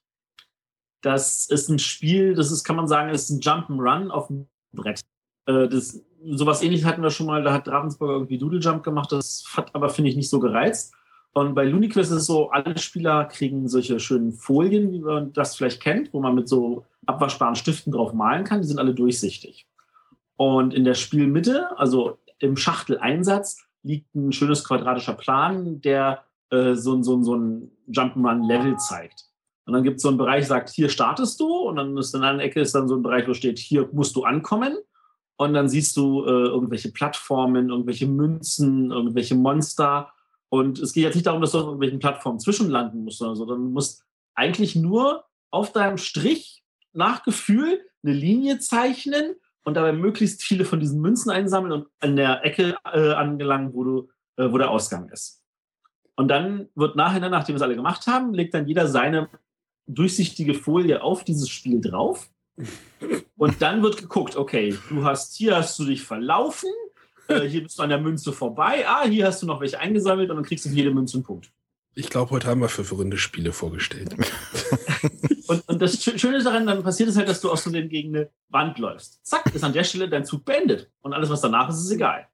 Das ist ein Spiel, das ist, kann man sagen, ist ein Jump'n'Run auf dem Brett. Äh, das, sowas ähnliches hatten wir schon mal, da hat Ravensburger irgendwie Doodle Jump gemacht, das hat aber, finde ich, nicht so gereizt. Und bei Looney Quest ist es so, alle Spieler kriegen solche schönen Folien, wie man das vielleicht kennt, wo man mit so abwaschbaren Stiften drauf malen kann. Die sind alle durchsichtig. Und in der Spielmitte, also im Schachteleinsatz, liegt ein schönes quadratischer Plan, der äh, so, so, so ein Jump'n'Run-Level zeigt. Und dann gibt es so einen Bereich, sagt, hier startest du. Und dann ist in einer Ecke ist dann so ein Bereich, wo steht, hier musst du ankommen. Und dann siehst du äh, irgendwelche Plattformen, irgendwelche Münzen, irgendwelche Monster. Und es geht jetzt nicht darum, dass du auf irgendwelchen Plattformen zwischenlanden musst, sondern so, du musst eigentlich nur auf deinem Strich nach Gefühl eine Linie zeichnen und dabei möglichst viele von diesen Münzen einsammeln und an der Ecke äh, angelangen, wo, du, äh, wo der Ausgang ist. Und dann wird nachher, nachdem wir es alle gemacht haben, legt dann jeder seine durchsichtige Folie auf dieses Spiel drauf. Und dann wird geguckt, okay, du hast, hier hast du dich verlaufen, äh, hier bist du an der Münze vorbei, ah, hier hast du noch welche eingesammelt und dann kriegst du für jede Münze einen Punkt. Ich glaube, heute haben wir verwirrende Spiele vorgestellt. und, und, das Schöne daran, dann passiert es halt, dass du aus so gegen eine Wand läufst. Zack, ist an der Stelle dein Zug beendet. Und alles, was danach ist, ist egal.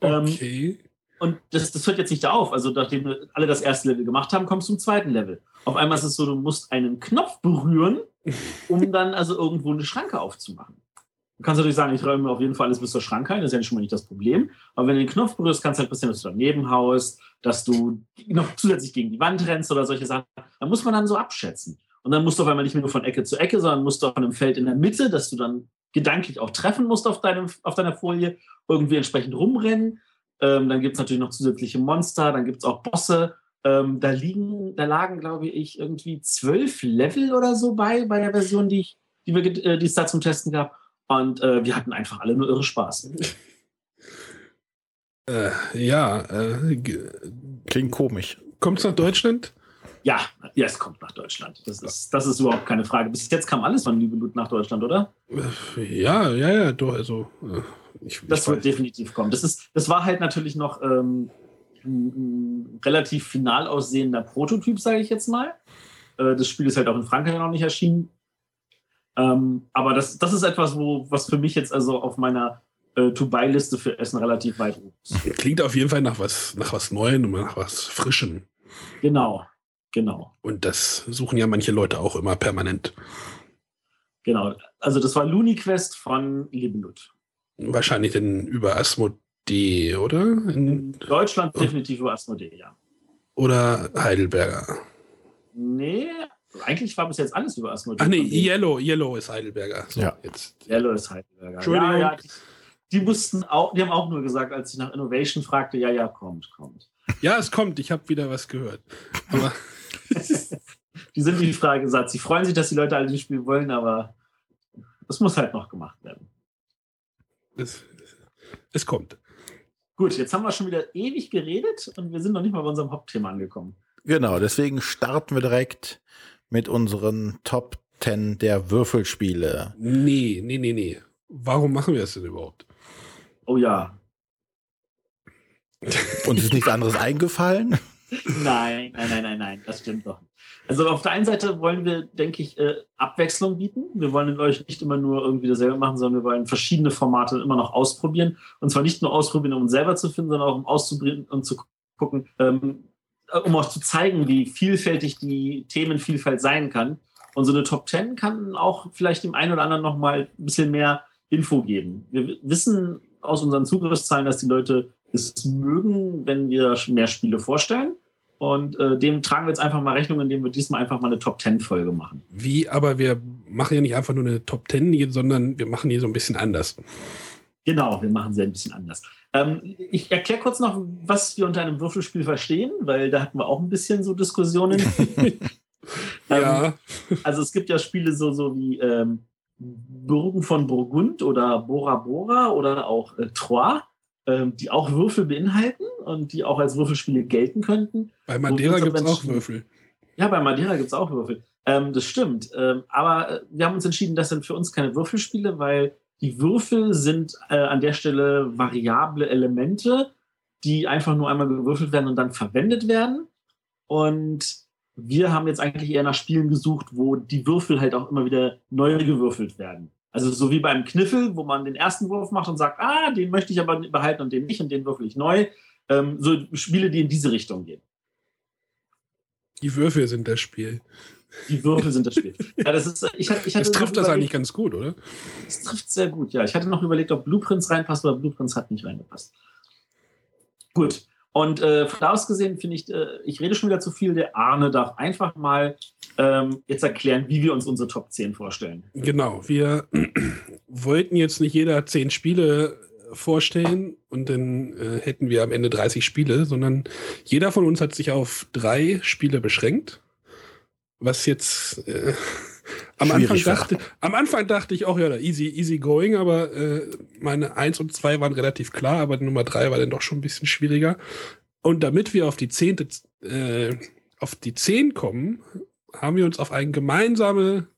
Ähm, okay. Ähm, und das, das hört jetzt nicht auf. Also, nachdem alle das erste Level gemacht haben, kommst du zum zweiten Level. Auf einmal ist es so, du musst einen Knopf berühren, um dann also irgendwo eine Schranke aufzumachen. Du kannst natürlich sagen, ich räume auf jeden Fall alles bis zur Schranke ein, das ist ja schon mal nicht das Problem. Aber wenn du den Knopf berührst, kann es halt passieren, dass du daneben haust, dass du noch zusätzlich gegen die Wand rennst oder solche Sachen. Da muss man dann so abschätzen. Und dann musst du auf einmal nicht mehr nur von Ecke zu Ecke, sondern musst du auf einem Feld in der Mitte, dass du dann gedanklich auch treffen musst auf, deinem, auf deiner Folie, irgendwie entsprechend rumrennen. Ähm, dann gibt es natürlich noch zusätzliche Monster, dann gibt es auch Bosse. Ähm, da liegen, da lagen, glaube ich, irgendwie zwölf Level oder so bei, bei der Version, die, ich, die, wir, äh, die es da zum Testen gab. Und äh, wir hatten einfach alle nur irre Spaß. Äh, ja, äh, klingt komisch. Kommt es nach Deutschland? Ja, ja, es kommt nach Deutschland. Das ist, das ist überhaupt keine Frage. Bis jetzt kam alles von Liebe Blut nach Deutschland, oder? Ja, ja, ja, doch. Also, äh, ich, das ich wird definitiv kommen. Das, ist, das war halt natürlich noch ähm, ein, ein relativ final aussehender Prototyp, sage ich jetzt mal. Äh, das Spiel ist halt auch in Frankreich noch nicht erschienen. Ähm, aber das, das ist etwas, wo, was für mich jetzt also auf meiner äh, To-Buy-Liste für Essen relativ weit oben ist. Klingt auf jeden Fall nach was, nach was Neuem und nach was Frischem. Genau, genau. Und das suchen ja manche Leute auch immer permanent. Genau. Also das war Looney Quest von Liebenlut. Wahrscheinlich denn über Asmodee, oder? In, In Deutschland oh. definitiv über Asmodee, ja. Oder Heidelberger. Nee, eigentlich war bis jetzt alles über Asmodee. Ach nee, Yellow, Yellow ist Heidelberger. So, ja. Jetzt. Yellow ist Heidelberger. Entschuldigung. Ja, ja, die, die, mussten auch, die haben auch nur gesagt, als ich nach Innovation fragte, ja, ja, kommt, kommt. Ja, es kommt, ich habe wieder was gehört. Aber die sind die Frage gesagt. Sie freuen sich, dass die Leute alle das Spiel wollen, aber das muss halt noch gemacht werden. Es, es kommt. Gut, jetzt haben wir schon wieder ewig geredet und wir sind noch nicht mal bei unserem Hauptthema angekommen. Genau, deswegen starten wir direkt mit unseren Top 10 der Würfelspiele. Nee, nee, nee, nee. Warum machen wir das denn überhaupt? Oh ja. Und ist nichts anderes eingefallen? Nein, nein, nein, nein, nein, das stimmt doch. Also auf der einen Seite wollen wir, denke ich, äh, Abwechslung bieten. Wir wollen euch nicht immer nur irgendwie dasselbe machen, sondern wir wollen verschiedene Formate immer noch ausprobieren. Und zwar nicht nur ausprobieren, um uns selber zu finden, sondern auch um auszuprobieren und zu gucken, ähm, um auch zu zeigen, wie vielfältig die Themenvielfalt sein kann. Und so eine Top 10 kann auch vielleicht dem einen oder anderen noch mal ein bisschen mehr Info geben. Wir wissen aus unseren Zugriffszahlen, dass die Leute es mögen, wenn wir mehr Spiele vorstellen. Und äh, dem tragen wir jetzt einfach mal Rechnung, indem wir diesmal einfach mal eine Top 10 Folge machen. Wie, aber wir machen ja nicht einfach nur eine Top 10, sondern wir machen hier so ein bisschen anders. Genau, wir machen sie ein bisschen anders. Ähm, ich erkläre kurz noch, was wir unter einem Würfelspiel verstehen, weil da hatten wir auch ein bisschen so Diskussionen. ja. Ähm, also es gibt ja Spiele so, so wie ähm, Burgen von Burgund oder Bora Bora oder auch äh, Troyes, die auch Würfel beinhalten und die auch als Würfelspiele gelten könnten. Bei Madeira gibt es auch Würfel. Ja, bei Madeira gibt es auch Würfel. Ähm, das stimmt. Ähm, aber äh, wir haben uns entschieden, das sind für uns keine Würfelspiele, weil die Würfel sind äh, an der Stelle variable Elemente, die einfach nur einmal gewürfelt werden und dann verwendet werden. Und wir haben jetzt eigentlich eher nach Spielen gesucht, wo die Würfel halt auch immer wieder neu gewürfelt werden. Also so wie beim Kniffel, wo man den ersten Wurf macht und sagt, ah, den möchte ich aber behalten und den nicht und den würfel ich neu. Ähm, so Spiele, die in diese Richtung gehen. Die Würfel sind das Spiel. Die Würfel sind das Spiel. Ja, das, ist, ich, ich das trifft das eigentlich ganz gut, oder? Das trifft sehr gut, ja. Ich hatte noch überlegt, ob Blueprints reinpasst, aber Blueprints hat nicht reingepasst. Gut. Und äh, von da aus gesehen finde ich, äh, ich rede schon wieder zu viel. Der Arne darf einfach mal ähm, jetzt erklären, wie wir uns unsere Top 10 vorstellen. Genau. Wir wollten jetzt nicht jeder 10 Spiele vorstellen und dann äh, hätten wir am Ende 30 Spiele, sondern jeder von uns hat sich auf drei Spiele beschränkt was jetzt äh, am Anfang dachte, am Anfang dachte ich auch, ja, easy, easy going, aber äh, meine eins und zwei waren relativ klar, aber Nummer drei war dann doch schon ein bisschen schwieriger. Und damit wir auf die zehnte, äh, auf die zehn kommen, haben wir uns auf eine gemeinsame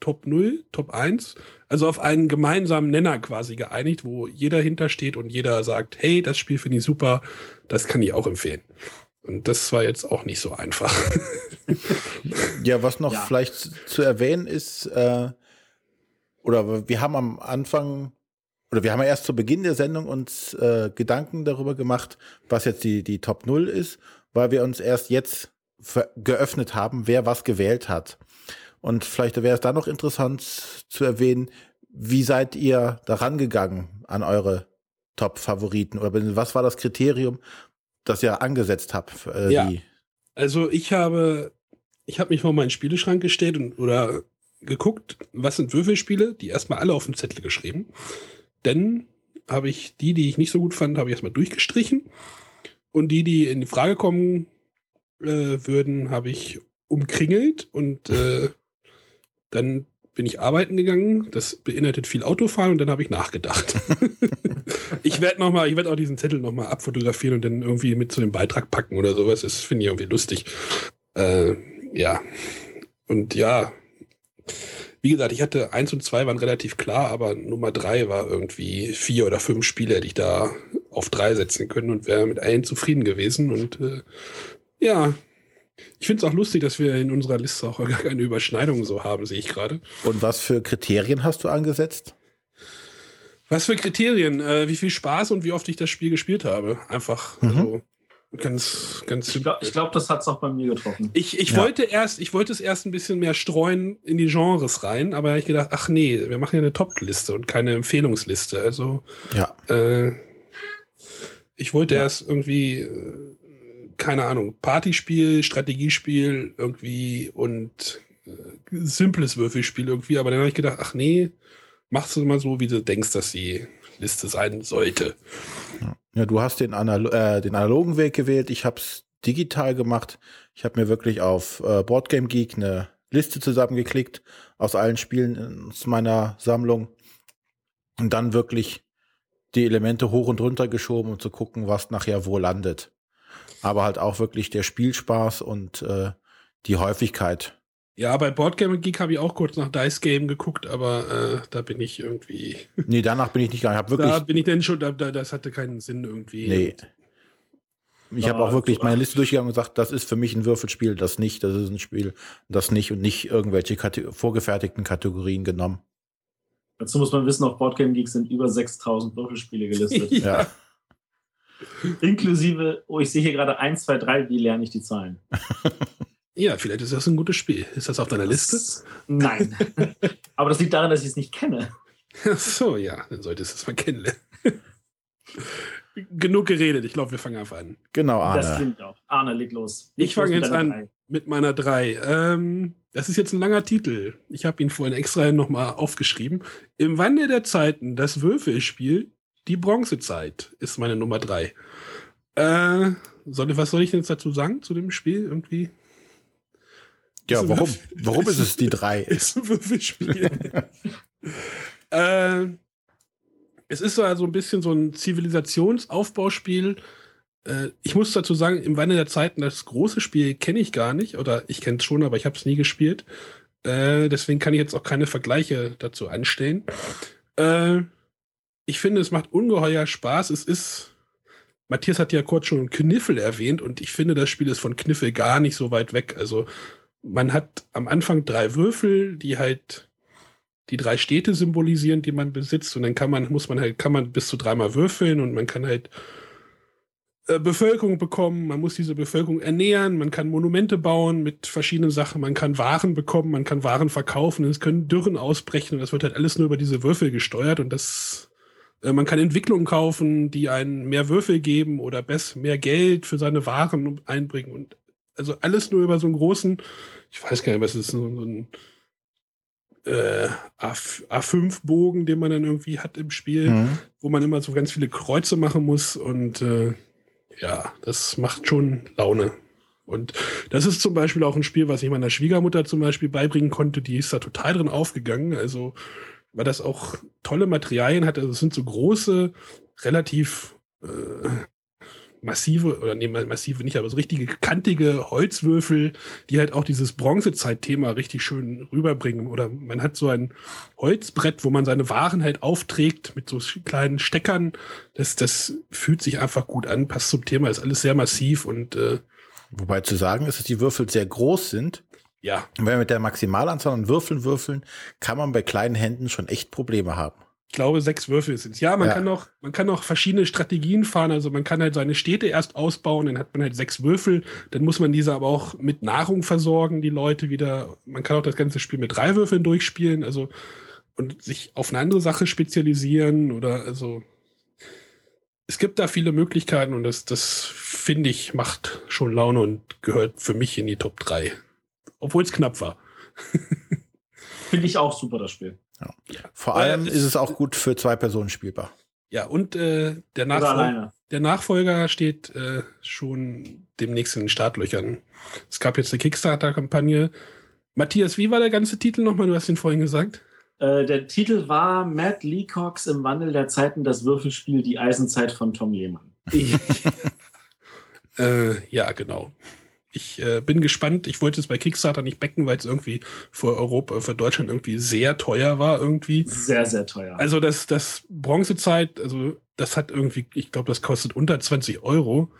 Top 0, Top 1, also auf einen gemeinsamen Nenner quasi geeinigt, wo jeder hintersteht und jeder sagt, hey, das Spiel finde ich super, das kann ich auch empfehlen. Und das war jetzt auch nicht so einfach. ja, was noch ja. vielleicht zu erwähnen ist, äh, oder wir haben am Anfang, oder wir haben ja erst zu Beginn der Sendung uns äh, Gedanken darüber gemacht, was jetzt die, die Top 0 ist, weil wir uns erst jetzt geöffnet haben, wer was gewählt hat. Und vielleicht wäre es da noch interessant zu erwähnen, wie seid ihr daran gegangen an eure Top-Favoriten? Oder was war das Kriterium, das ja angesetzt habe. Äh, ja. Also ich habe, ich habe mich vor meinen Spieleschrank gestellt und oder geguckt, was sind Würfelspiele, die erstmal alle auf den Zettel geschrieben. Dann habe ich die, die ich nicht so gut fand, habe ich erstmal durchgestrichen. Und die, die in die Frage kommen äh, würden, habe ich umkringelt und äh, dann bin ich arbeiten gegangen. Das beinhaltet viel Autofahren und dann habe ich nachgedacht. ich werde noch mal, ich werde auch diesen Zettel noch mal abfotografieren und dann irgendwie mit zu dem Beitrag packen oder sowas. Das finde ich irgendwie lustig. Äh, ja. Und ja, wie gesagt, ich hatte eins und zwei waren relativ klar, aber Nummer drei war irgendwie vier oder fünf Spiele hätte ich da auf drei setzen können und wäre mit allen zufrieden gewesen. Und äh, ja, ich finde es auch lustig, dass wir in unserer Liste auch gar keine Überschneidungen so haben, sehe ich gerade. Und was für Kriterien hast du angesetzt? Was für Kriterien? Äh, wie viel Spaß und wie oft ich das Spiel gespielt habe. Einfach. Mhm. Also, ganz, ganz. Ich glaube, glaub, das hat es auch bei mir getroffen. Ich, ich ja. wollte erst, ich wollte es erst ein bisschen mehr streuen in die Genres rein, aber habe ich gedacht, ach nee, wir machen ja eine Top-Liste und keine Empfehlungsliste. Also ja. Äh, ich wollte ja. erst irgendwie äh, keine Ahnung, Partyspiel, Strategiespiel irgendwie und äh, simples Würfelspiel irgendwie, aber dann habe ich gedacht, ach nee, machst du mal so, wie du denkst, dass die Liste sein sollte. Ja, du hast den, Analo äh, den analogen Weg gewählt, ich habe es digital gemacht. Ich habe mir wirklich auf äh, Boardgame Geek eine Liste zusammengeklickt aus allen Spielen aus meiner Sammlung und dann wirklich die Elemente hoch und runter geschoben, um zu gucken, was nachher wo landet aber halt auch wirklich der Spielspaß und äh, die Häufigkeit. Ja, bei Boardgame Geek habe ich auch kurz nach Dice Game geguckt, aber äh, da bin ich irgendwie. Nee, danach bin ich nicht gegangen. Hab wirklich, da bin ich denn schon, da, das hatte keinen Sinn irgendwie. Nee. Ich habe auch wirklich meine Liste durchgegangen und gesagt, das ist für mich ein Würfelspiel, das nicht, das ist ein Spiel, das nicht und nicht irgendwelche Kate vorgefertigten Kategorien genommen. Dazu muss man wissen, auf Boardgame Geek sind über 6000 Würfelspiele gelistet. ja. Inklusive, oh, ich sehe hier gerade 1, 2, 3, wie lerne ich die Zahlen? Ja, vielleicht ist das ein gutes Spiel. Ist das auf deiner Liste? Nein. Aber das liegt daran, dass ich es nicht kenne. Ach so, ja, dann solltest du es mal kennenlernen. Genug geredet. Ich glaube, wir fangen einfach an. Genau, Arne. Das klingt auch. Arne, leg los. Leg ich fange jetzt an. Mit meiner 3. Ähm, das ist jetzt ein langer Titel. Ich habe ihn vorhin extra nochmal aufgeschrieben. Im Wandel der Zeiten, das Würfelspiel, die Bronzezeit ist meine Nummer 3. Äh, soll, was soll ich denn jetzt dazu sagen zu dem Spiel irgendwie? Ja, warum? Warum ist es die 3? Ist ein Würfelspiel. äh, es ist so also ein bisschen so ein Zivilisationsaufbauspiel. Äh, ich muss dazu sagen, im Wandel der Zeiten, das große Spiel kenne ich gar nicht. Oder ich kenne es schon, aber ich habe es nie gespielt. Äh, deswegen kann ich jetzt auch keine Vergleiche dazu anstellen. Äh, ich finde, es macht ungeheuer Spaß. Es ist. Matthias hat ja kurz schon Kniffel erwähnt und ich finde, das Spiel ist von Kniffel gar nicht so weit weg. Also man hat am Anfang drei Würfel, die halt die drei Städte symbolisieren, die man besitzt. Und dann kann man, muss man halt, kann man bis zu dreimal würfeln und man kann halt äh, Bevölkerung bekommen, man muss diese Bevölkerung ernähren, man kann Monumente bauen mit verschiedenen Sachen, man kann Waren bekommen, man kann Waren verkaufen, es können Dürren ausbrechen. Und das wird halt alles nur über diese Würfel gesteuert. Und das äh, man kann Entwicklungen kaufen, die einen mehr Würfel geben oder best, mehr Geld für seine Waren einbringen. Und also alles nur über so einen großen, ich weiß gar nicht, was ist so, so ein äh, A5-Bogen, den man dann irgendwie hat im Spiel, mhm. wo man immer so ganz viele Kreuze machen muss und äh, ja, das macht schon Laune. Und das ist zum Beispiel auch ein Spiel, was ich meiner Schwiegermutter zum Beispiel beibringen konnte, die ist da total drin aufgegangen. Also, weil das auch tolle Materialien hat. Also, es sind so große, relativ äh, massive, oder nee, massive nicht, aber so richtige kantige Holzwürfel, die halt auch dieses Bronzezeit-Thema richtig schön rüberbringen. Oder man hat so ein Holzbrett, wo man seine Waren halt aufträgt mit so kleinen Steckern. Das, das fühlt sich einfach gut an, passt zum Thema, ist alles sehr massiv und äh, Wobei zu sagen ist, dass die Würfel sehr groß sind. Ja. Und wenn wir mit der Maximalanzahl an Würfeln würfeln, kann man bei kleinen Händen schon echt Probleme haben ich glaube, sechs Würfel sind es. Ja, man ja. kann noch, man kann noch verschiedene Strategien fahren. Also man kann halt seine Städte erst ausbauen, dann hat man halt sechs Würfel. Dann muss man diese aber auch mit Nahrung versorgen, die Leute wieder. Man kann auch das ganze Spiel mit drei Würfeln durchspielen, also und sich auf eine andere Sache spezialisieren oder also. Es gibt da viele Möglichkeiten und das, das finde ich, macht schon Laune und gehört für mich in die Top 3. Obwohl es knapp war. finde ich auch super, das Spiel. Ja. Vor allem ist es auch gut für zwei Personen spielbar. Ja, und äh, der, Nachfol der Nachfolger steht äh, schon demnächst in den Startlöchern. Es gab jetzt eine Kickstarter-Kampagne. Matthias, wie war der ganze Titel nochmal? Du hast ihn vorhin gesagt. Äh, der Titel war Matt Leacox im Wandel der Zeiten, das Würfelspiel Die Eisenzeit von Tom Lehmann. äh, ja, genau. Ich äh, bin gespannt. Ich wollte es bei Kickstarter nicht becken, weil es irgendwie für Europa, für Deutschland irgendwie sehr teuer war irgendwie. Sehr, sehr teuer. Also das, das Bronzezeit, also das hat irgendwie, ich glaube, das kostet unter 20 Euro.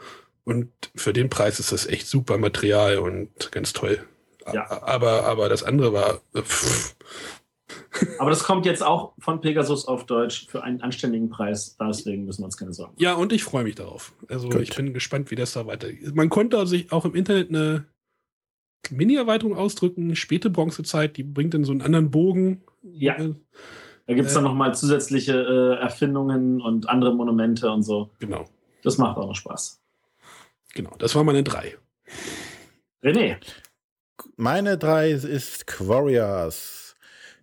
Und für den Preis ist das echt super Material und ganz toll. Ja. Aber, aber das andere war, pff, aber das kommt jetzt auch von Pegasus auf Deutsch für einen anständigen Preis. Deswegen müssen wir uns keine Sorgen machen. Ja, und ich freue mich darauf. Also Gut. ich bin gespannt, wie das da weitergeht. Man konnte sich auch im Internet eine Mini-Erweiterung ausdrücken, späte Bronzezeit, die bringt dann so einen anderen Bogen. Ja. Da gibt es dann äh, nochmal zusätzliche äh, Erfindungen und andere Monumente und so. Genau. Das macht auch noch Spaß. Genau, das war meine drei. René. Meine drei ist Quarriors.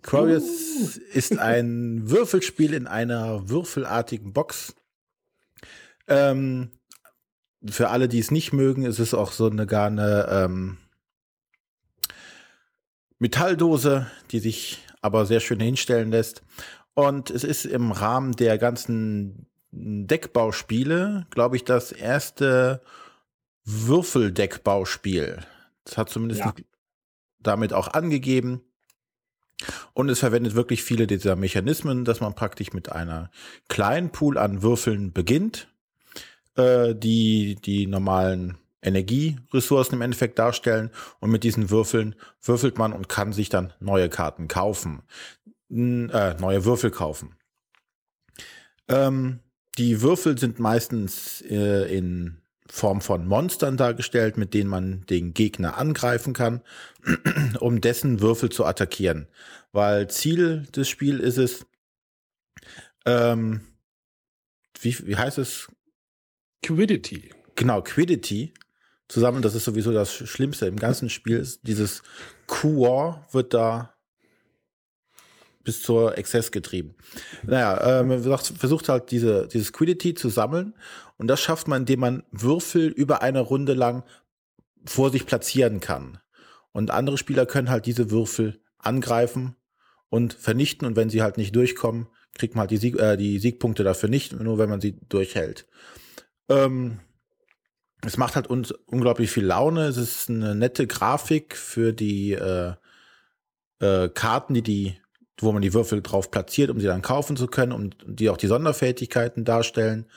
Curious uh. ist ein Würfelspiel in einer würfelartigen Box. Ähm, für alle, die es nicht mögen, ist es auch so eine gar eine ähm, Metalldose, die sich aber sehr schön hinstellen lässt. Und es ist im Rahmen der ganzen Deckbauspiele, glaube ich, das erste Würfeldeckbauspiel. Das hat zumindest ja. damit auch angegeben. Und es verwendet wirklich viele dieser Mechanismen, dass man praktisch mit einer kleinen Pool an Würfeln beginnt, äh, die die normalen Energieressourcen im Endeffekt darstellen. Und mit diesen Würfeln würfelt man und kann sich dann neue Karten kaufen, äh, neue Würfel kaufen. Ähm, die Würfel sind meistens äh, in Form von Monstern dargestellt, mit denen man den Gegner angreifen kann, um dessen Würfel zu attackieren. Weil Ziel des Spiels ist es, ähm, wie, wie heißt es? Quiddity. Genau, Quiddity. zusammen. Das ist sowieso das Schlimmste im ganzen Spiel. Dieses Q-War wird da bis zur Exzess getrieben. Naja, äh, man versucht halt diese, dieses Quidity zu sammeln und das schafft man, indem man Würfel über eine Runde lang vor sich platzieren kann. Und andere Spieler können halt diese Würfel angreifen und vernichten und wenn sie halt nicht durchkommen, kriegt man halt die, Sieg, äh, die Siegpunkte dafür nicht, nur wenn man sie durchhält. Ähm, es macht halt uns unglaublich viel Laune. Es ist eine nette Grafik für die äh, äh, Karten, die die, wo man die Würfel drauf platziert, um sie dann kaufen zu können und die auch die Sonderfähigkeiten darstellen.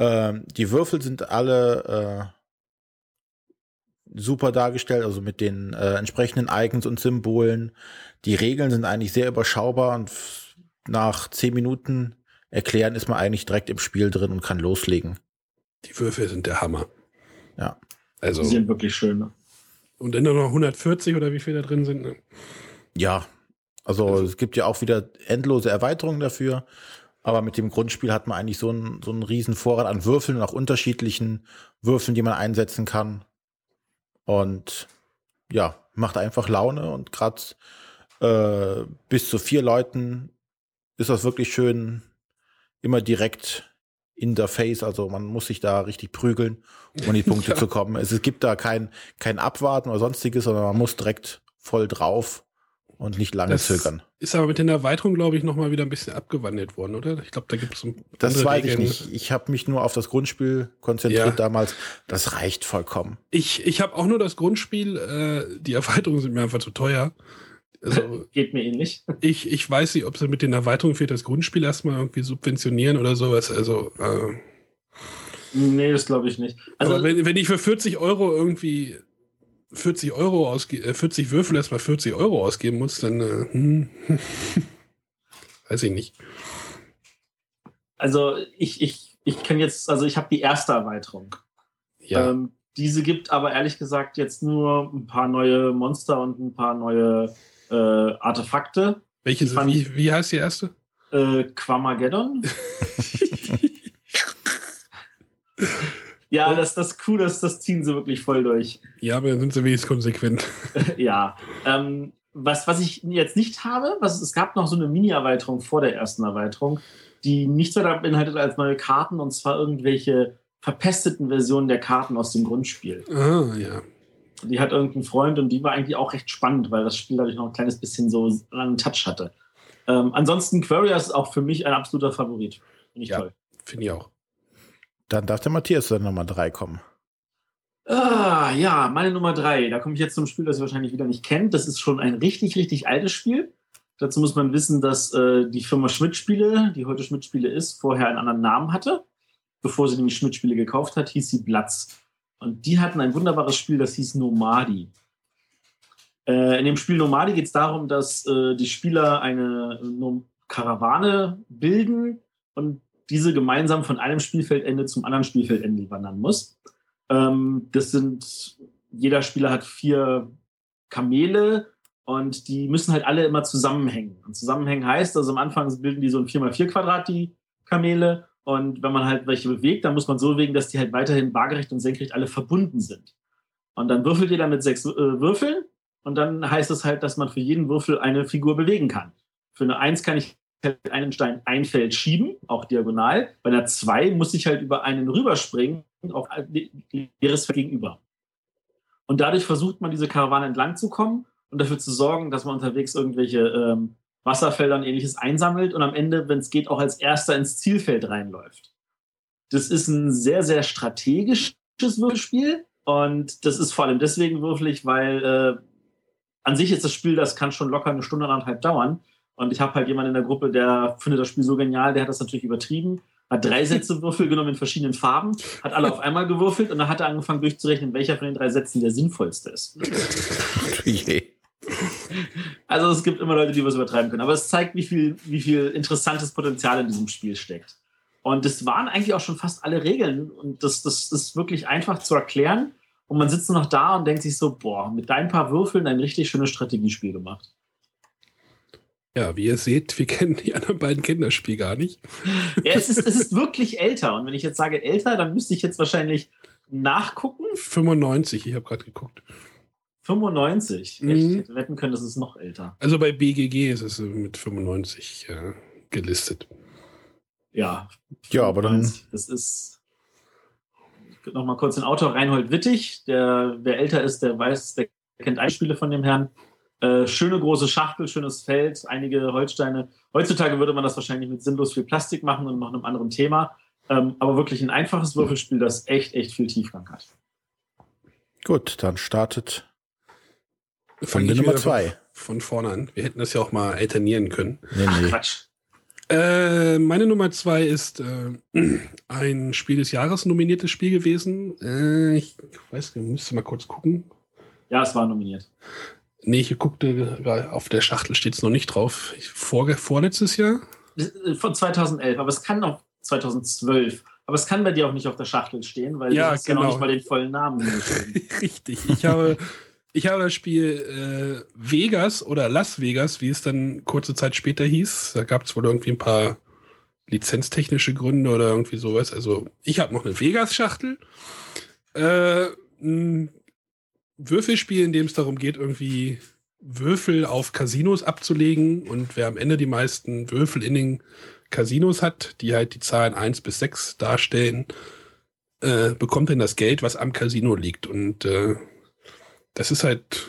Ähm, die Würfel sind alle äh, super dargestellt, also mit den äh, entsprechenden Icons und Symbolen. Die Regeln sind eigentlich sehr überschaubar und nach zehn Minuten erklären ist man eigentlich direkt im Spiel drin und kann loslegen. Die Würfel sind der Hammer. Ja. Also, die sind wirklich schön. Ne? Und dann noch 140 oder wie viel da drin sind. Ne? Ja, also, also, es gibt ja auch wieder endlose Erweiterungen dafür. Aber mit dem Grundspiel hat man eigentlich so einen, so einen riesen Vorrat an Würfeln und auch unterschiedlichen Würfeln, die man einsetzen kann. Und ja, macht einfach Laune und gerade äh, bis zu vier Leuten ist das wirklich schön immer direkt in der Face, also man muss sich da richtig prügeln, um an die Punkte ja. zu kommen. Es, es gibt da kein, kein Abwarten oder sonstiges, sondern man muss direkt voll drauf und nicht lange das zögern. Ist aber mit den Erweiterungen, glaube ich, nochmal wieder ein bisschen abgewandelt worden, oder? Ich glaube, da gibt es Das weiß Regeln. ich nicht. Ich habe mich nur auf das Grundspiel konzentriert ja. damals. Das reicht vollkommen. Ich, ich habe auch nur das Grundspiel. Äh, die Erweiterungen sind mir einfach zu teuer. Also, Geht mir ähnlich. Ich, ich weiß nicht, ob sie mit den Erweiterungen für das Grundspiel erstmal irgendwie subventionieren oder sowas. Also, äh, Nee, das glaube ich nicht. Also, aber wenn, wenn ich für 40 Euro irgendwie 40 Euro ausgeben, äh, 40 Würfel erstmal 40 Euro ausgeben muss, dann äh, hm. weiß ich nicht. Also ich, ich, ich kann jetzt, also ich habe die erste Erweiterung. Ja. Ähm, diese gibt aber ehrlich gesagt jetzt nur ein paar neue Monster und ein paar neue äh, Artefakte. Welche sind, wie, wie heißt die erste? Äh, Quamageddon. ja, das, das cool, das, das ziehen sie wirklich voll durch. Ja, aber dann sind sie wenigstens konsequent. ja. Ähm, was, was ich jetzt nicht habe, was, es gab noch so eine Mini-Erweiterung vor der ersten Erweiterung, die nichts weiter beinhaltet als neue Karten und zwar irgendwelche verpesteten Versionen der Karten aus dem Grundspiel. Ah, ja die hat irgendeinen Freund und die war eigentlich auch recht spannend, weil das Spiel dadurch noch ein kleines bisschen so einen Touch hatte. Ähm, ansonsten Quarius ist auch für mich ein absoluter Favorit. Finde ich ja, toll. Finde ich auch. Dann darf der Matthias dann Nummer drei kommen. Ah, ja, meine Nummer drei. Da komme ich jetzt zum Spiel, das ihr wahrscheinlich wieder nicht kennt. Das ist schon ein richtig, richtig altes Spiel. Dazu muss man wissen, dass äh, die Firma Schmidt-Spiele, die heute Schmidt-Spiele ist, vorher einen anderen Namen hatte. Bevor sie nämlich Schmidt-Spiele gekauft hat, hieß sie Platz. Und die hatten ein wunderbares Spiel, das hieß Nomadi. Äh, in dem Spiel Nomadi geht es darum, dass äh, die Spieler eine Nom Karawane bilden und diese gemeinsam von einem Spielfeldende zum anderen Spielfeldende wandern muss. Ähm, das sind, jeder Spieler hat vier Kamele und die müssen halt alle immer zusammenhängen. Und zusammenhängen heißt, also am Anfang bilden die so ein 4x4 Quadrat, die Kamele. Und wenn man halt welche bewegt, dann muss man so bewegen, dass die halt weiterhin waagerecht und senkrecht alle verbunden sind. Und dann würfelt ihr dann mit sechs äh, Würfeln und dann heißt es halt, dass man für jeden Würfel eine Figur bewegen kann. Für eine Eins kann ich einen Stein ein Feld schieben, auch diagonal. Bei einer Zwei muss ich halt über einen rüberspringen, auch leeres Feld gegenüber. Und dadurch versucht man, diese Karawane entlang zu kommen und dafür zu sorgen, dass man unterwegs irgendwelche ähm, Wasserfeldern ähnliches einsammelt und am Ende, wenn es geht, auch als erster ins Zielfeld reinläuft. Das ist ein sehr, sehr strategisches Würfelspiel und das ist vor allem deswegen würfelig, weil äh, an sich ist das Spiel, das kann schon locker eine Stunde, anderthalb dauern. Und ich habe halt jemanden in der Gruppe, der findet das Spiel so genial, der hat das natürlich übertrieben, hat drei Sätze Würfel genommen in verschiedenen Farben, hat alle auf einmal gewürfelt und dann hat er angefangen durchzurechnen, welcher von den drei Sätzen der sinnvollste ist. Also es gibt immer Leute, die was übertreiben können. Aber es zeigt, wie viel, wie viel interessantes Potenzial in diesem Spiel steckt. Und das waren eigentlich auch schon fast alle Regeln. Und das, das ist wirklich einfach zu erklären. Und man sitzt nur noch da und denkt sich so, boah, mit dein paar Würfeln ein richtig schönes Strategiespiel gemacht. Ja, wie ihr seht, wir kennen die anderen beiden Kinderspiele gar nicht. Ja, es ist, es ist wirklich älter. Und wenn ich jetzt sage älter, dann müsste ich jetzt wahrscheinlich nachgucken? 95, ich habe gerade geguckt. 95? Mhm. Echt? Ich hätte wetten können, das ist noch älter. Also bei BGG ist es mit 95 äh, gelistet. Ja. Ja, aber dann. Das ist. Noch mal kurz den Autor Reinhold Wittig. Der, wer älter ist, der weiß, der kennt Einspiele von dem Herrn. Äh, schöne große Schachtel, schönes Feld, einige Holzsteine. Heutzutage würde man das wahrscheinlich mit sinnlos viel Plastik machen und noch einem anderen Thema. Ähm, aber wirklich ein einfaches Würfelspiel, das echt, echt viel Tiefgang hat. Gut, dann startet von der Nummer zwei. Von vorne an. Wir hätten das ja auch mal alternieren können. Nee, nee. Ach, Quatsch. Äh, meine Nummer zwei ist äh, ein Spiel des Jahres nominiertes Spiel gewesen. Äh, ich weiß, ich müsste mal kurz gucken. Ja, es war nominiert. Nee, ich guckte, auf der Schachtel steht es noch nicht drauf. Vor, vorletztes Jahr? Äh, von 2011, aber es kann auch 2012. Aber es kann bei dir auch nicht auf der Schachtel stehen, weil ja, du hast genau. ja noch nicht mal den vollen Namen Richtig. Ich habe, ich habe das Spiel äh, Vegas oder Las Vegas, wie es dann kurze Zeit später hieß. Da gab es wohl irgendwie ein paar lizenztechnische Gründe oder irgendwie sowas. Also ich habe noch eine Vegas-Schachtel. Äh, Würfelspiel, in dem es darum geht, irgendwie Würfel auf Casinos abzulegen und wer am Ende die meisten Würfel in den Casinos hat, die halt die Zahlen 1 bis 6 darstellen, äh, bekommt dann das Geld, was am Casino liegt. Und äh, das ist halt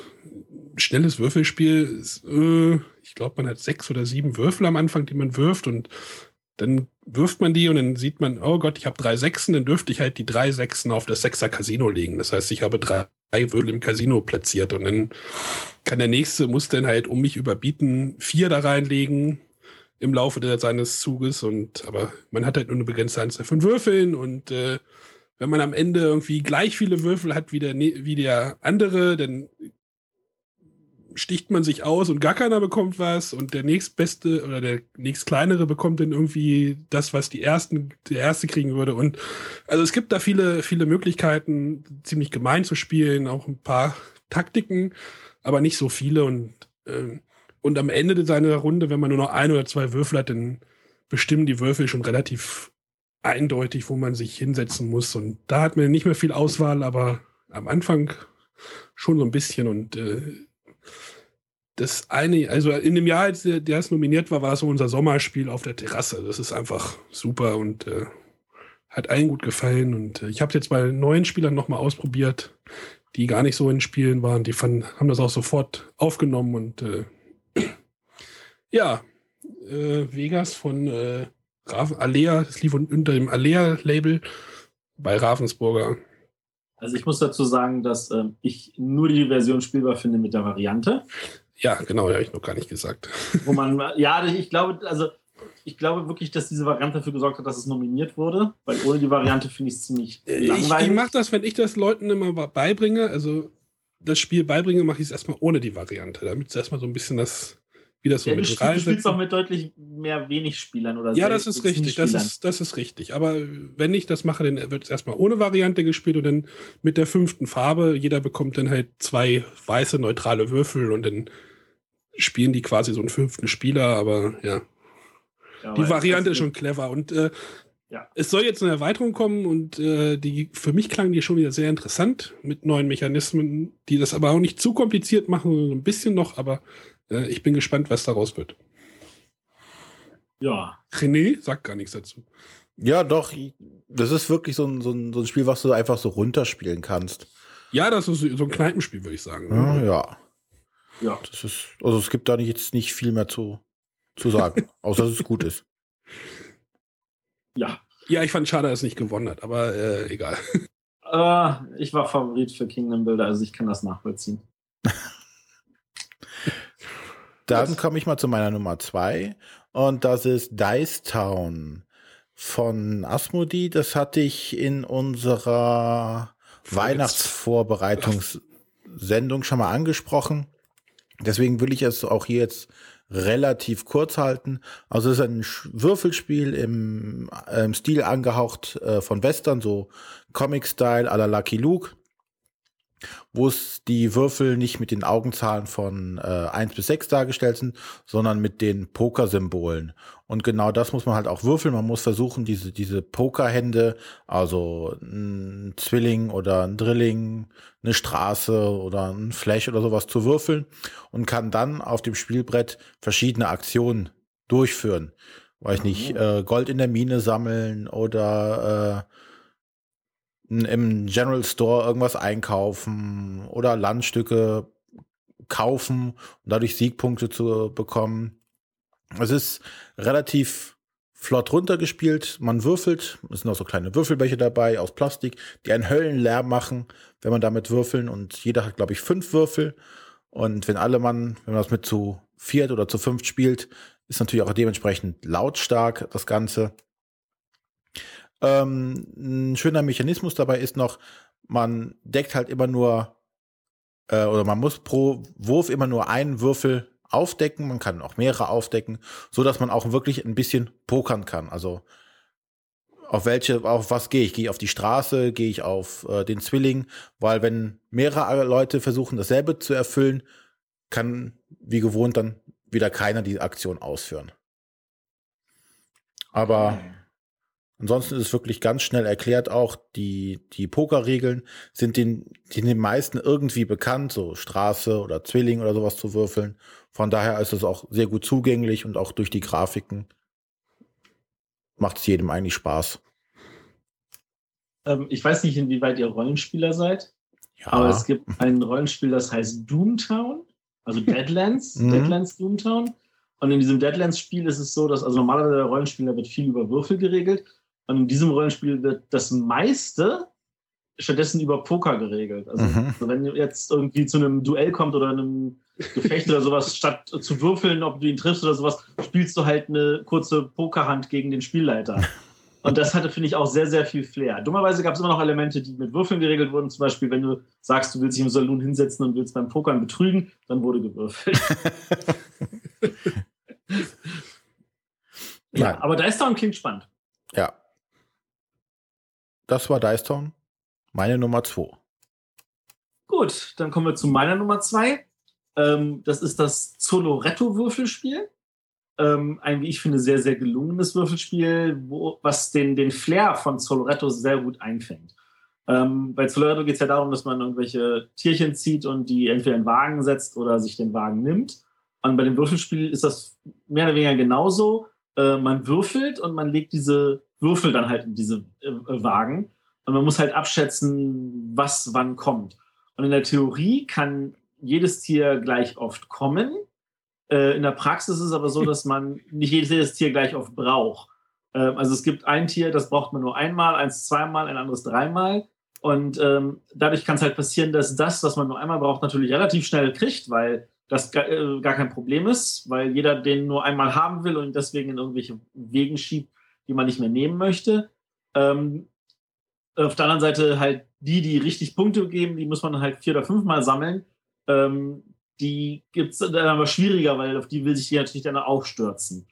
schnelles Würfelspiel. Äh, ich glaube, man hat sechs oder sieben Würfel am Anfang, die man wirft und dann wirft man die und dann sieht man, oh Gott, ich habe drei Sechsen, dann dürfte ich halt die drei Sechsen auf das Sechser Casino legen. Das heißt, ich habe drei Würfel im Casino platziert. Und dann kann der nächste, muss dann halt um mich überbieten, vier da reinlegen im Laufe der, seines Zuges. Und aber man hat halt nur eine begrenzte Anzahl von Würfeln. Und äh, wenn man am Ende irgendwie gleich viele Würfel hat wie der, wie der andere, dann sticht man sich aus und gar keiner bekommt was und der nächstbeste oder der nächstkleinere bekommt dann irgendwie das, was die ersten, der erste kriegen würde. Und also es gibt da viele, viele Möglichkeiten, ziemlich gemein zu spielen, auch ein paar Taktiken, aber nicht so viele. Und, äh, und am Ende seiner Runde, wenn man nur noch ein oder zwei Würfel hat, dann bestimmen die Würfel schon relativ eindeutig, wo man sich hinsetzen muss. Und da hat man nicht mehr viel Auswahl, aber am Anfang schon so ein bisschen und äh, das eine, also in dem Jahr, als der, der es nominiert war, war so unser Sommerspiel auf der Terrasse. Das ist einfach super und äh, hat allen gut gefallen. Und äh, ich habe jetzt bei neuen Spielern nochmal ausprobiert, die gar nicht so in Spielen waren. Die fanden, haben das auch sofort aufgenommen und äh, ja, äh, Vegas von äh, Raven, Alea, das lief unter dem Alea-Label bei Ravensburger. Also ich muss dazu sagen, dass äh, ich nur die Version spielbar finde mit der Variante. Ja, genau, habe ich noch gar nicht gesagt. Wo man, ja, ich glaube, also ich glaube wirklich, dass diese Variante dafür gesorgt hat, dass es nominiert wurde, weil ohne die Variante finde ich es ziemlich langweilig. Ich, ich mache das, wenn ich das Leuten immer beibringe, also das Spiel beibringe, mache ich es erstmal ohne die Variante, damit es erstmal so ein bisschen das wie das so ja, mit. Du spielst auch mit deutlich mehr wenig Spielern oder Ja, das ist richtig, das ist, das ist richtig. Aber wenn ich das mache, dann wird es erstmal ohne Variante gespielt und dann mit der fünften Farbe. Jeder bekommt dann halt zwei weiße neutrale Würfel und dann spielen die quasi so einen fünften Spieler, aber ja. ja die Variante ist schon clever und äh, ja. Es soll jetzt eine Erweiterung kommen und äh, die für mich klang die schon wieder sehr interessant mit neuen Mechanismen, die das aber auch nicht zu kompliziert machen, so ein bisschen noch, aber äh, ich bin gespannt, was daraus wird. Ja. René sagt gar nichts dazu. Ja, doch. Das ist wirklich so ein, so ein, so ein Spiel, was du einfach so runterspielen kannst. Ja, das ist so ein Kneipenspiel, würde ich sagen. Ja, ja. Ja. Das ist, also es gibt da nicht, jetzt nicht viel mehr zu, zu sagen, außer dass es gut ist. Ja. Ja, ich fand schade, dass es nicht gewonnen hat, aber äh, egal. Uh, ich war Favorit für Kingdom Builder, also ich kann das nachvollziehen. Dann komme ich mal zu meiner Nummer zwei und das ist Dice Town von Asmodi. Das hatte ich in unserer Weihnachtsvorbereitungssendung schon mal angesprochen. Deswegen will ich es auch hier jetzt relativ kurz halten. Also es ist ein Würfelspiel im, im Stil angehaucht äh, von Western, so Comic-Style à la Lucky Luke. Wo es die Würfel nicht mit den Augenzahlen von äh, 1 bis 6 dargestellt sind, sondern mit den Pokersymbolen. Und genau das muss man halt auch würfeln. Man muss versuchen, diese, diese Pokerhände, also ein Zwilling oder ein Drilling, eine Straße oder ein Flash oder sowas zu würfeln und kann dann auf dem Spielbrett verschiedene Aktionen durchführen. Weiß mhm. nicht, äh, Gold in der Mine sammeln oder äh, im General Store irgendwas einkaufen oder Landstücke kaufen und dadurch Siegpunkte zu bekommen. Es ist relativ flott runtergespielt. Man würfelt. Es sind auch so kleine Würfelbecher dabei aus Plastik, die einen Höllenlärm machen, wenn man damit würfeln. Und jeder hat, glaube ich, fünf Würfel. Und wenn alle Mann, wenn man das mit zu viert oder zu fünft spielt, ist natürlich auch dementsprechend lautstark das Ganze. Ähm, ein schöner Mechanismus dabei ist noch, man deckt halt immer nur, äh, oder man muss pro Wurf immer nur einen Würfel aufdecken. Man kann auch mehrere aufdecken, so dass man auch wirklich ein bisschen pokern kann. Also auf welche, auf was gehe ich? Gehe ich auf die Straße? Gehe ich auf äh, den Zwilling? Weil wenn mehrere Leute versuchen, dasselbe zu erfüllen, kann wie gewohnt dann wieder keiner die Aktion ausführen. Aber. Ansonsten ist es wirklich ganz schnell erklärt. Auch die, die Pokerregeln sind den, sind den meisten irgendwie bekannt, so Straße oder Zwilling oder sowas zu würfeln. Von daher ist es auch sehr gut zugänglich und auch durch die Grafiken macht es jedem eigentlich Spaß. Ähm, ich weiß nicht, inwieweit ihr Rollenspieler seid, ja. aber es gibt ein Rollenspiel, das heißt Doomtown, also Deadlands, mhm. Deadlands Doomtown. Und in diesem Deadlands-Spiel ist es so, dass also normalerweise der Rollenspieler wird viel über Würfel geregelt und in diesem Rollenspiel wird das meiste stattdessen über Poker geregelt. Also, mhm. wenn jetzt irgendwie zu einem Duell kommt oder einem Gefecht oder sowas, statt zu würfeln, ob du ihn triffst oder sowas, spielst du halt eine kurze Pokerhand gegen den Spielleiter. Und das hatte, finde ich, auch sehr, sehr viel Flair. Dummerweise gab es immer noch Elemente, die mit Würfeln geregelt wurden. Zum Beispiel, wenn du sagst, du willst dich im Saloon hinsetzen und willst beim Pokern betrügen, dann wurde gewürfelt. ja, aber Dice Town klingt spannend. Ja, das war Dice Town. Meine Nummer 2. Gut, dann kommen wir zu meiner Nummer 2. Ähm, das ist das Zoloretto-Würfelspiel. Ähm, ein, wie ich finde, sehr, sehr gelungenes Würfelspiel, wo, was den, den Flair von Zoloretto sehr gut einfängt. Ähm, bei Zoloretto geht es ja darum, dass man irgendwelche Tierchen zieht und die entweder in den Wagen setzt oder sich den Wagen nimmt. Und bei dem Würfelspiel ist das mehr oder weniger genauso. Äh, man würfelt und man legt diese Würfel dann halt in diese äh, äh, Wagen. Und man muss halt abschätzen, was wann kommt. Und in der Theorie kann jedes Tier gleich oft kommen. Äh, in der Praxis ist es aber so, dass man nicht jedes Tier gleich oft braucht. Ähm, also es gibt ein Tier, das braucht man nur einmal, eins zweimal, ein anderes dreimal. Und ähm, dadurch kann es halt passieren, dass das, was man nur einmal braucht, natürlich relativ schnell kriegt, weil das gar, äh, gar kein Problem ist, weil jeder den nur einmal haben will und deswegen in irgendwelche Wegen schiebt, die man nicht mehr nehmen möchte. Ähm, auf der anderen Seite halt die, die richtig Punkte geben, die muss man halt vier oder fünfmal sammeln. Ähm, die gibt es dann aber schwieriger, weil auf die will sich die natürlich dann auch stürzen.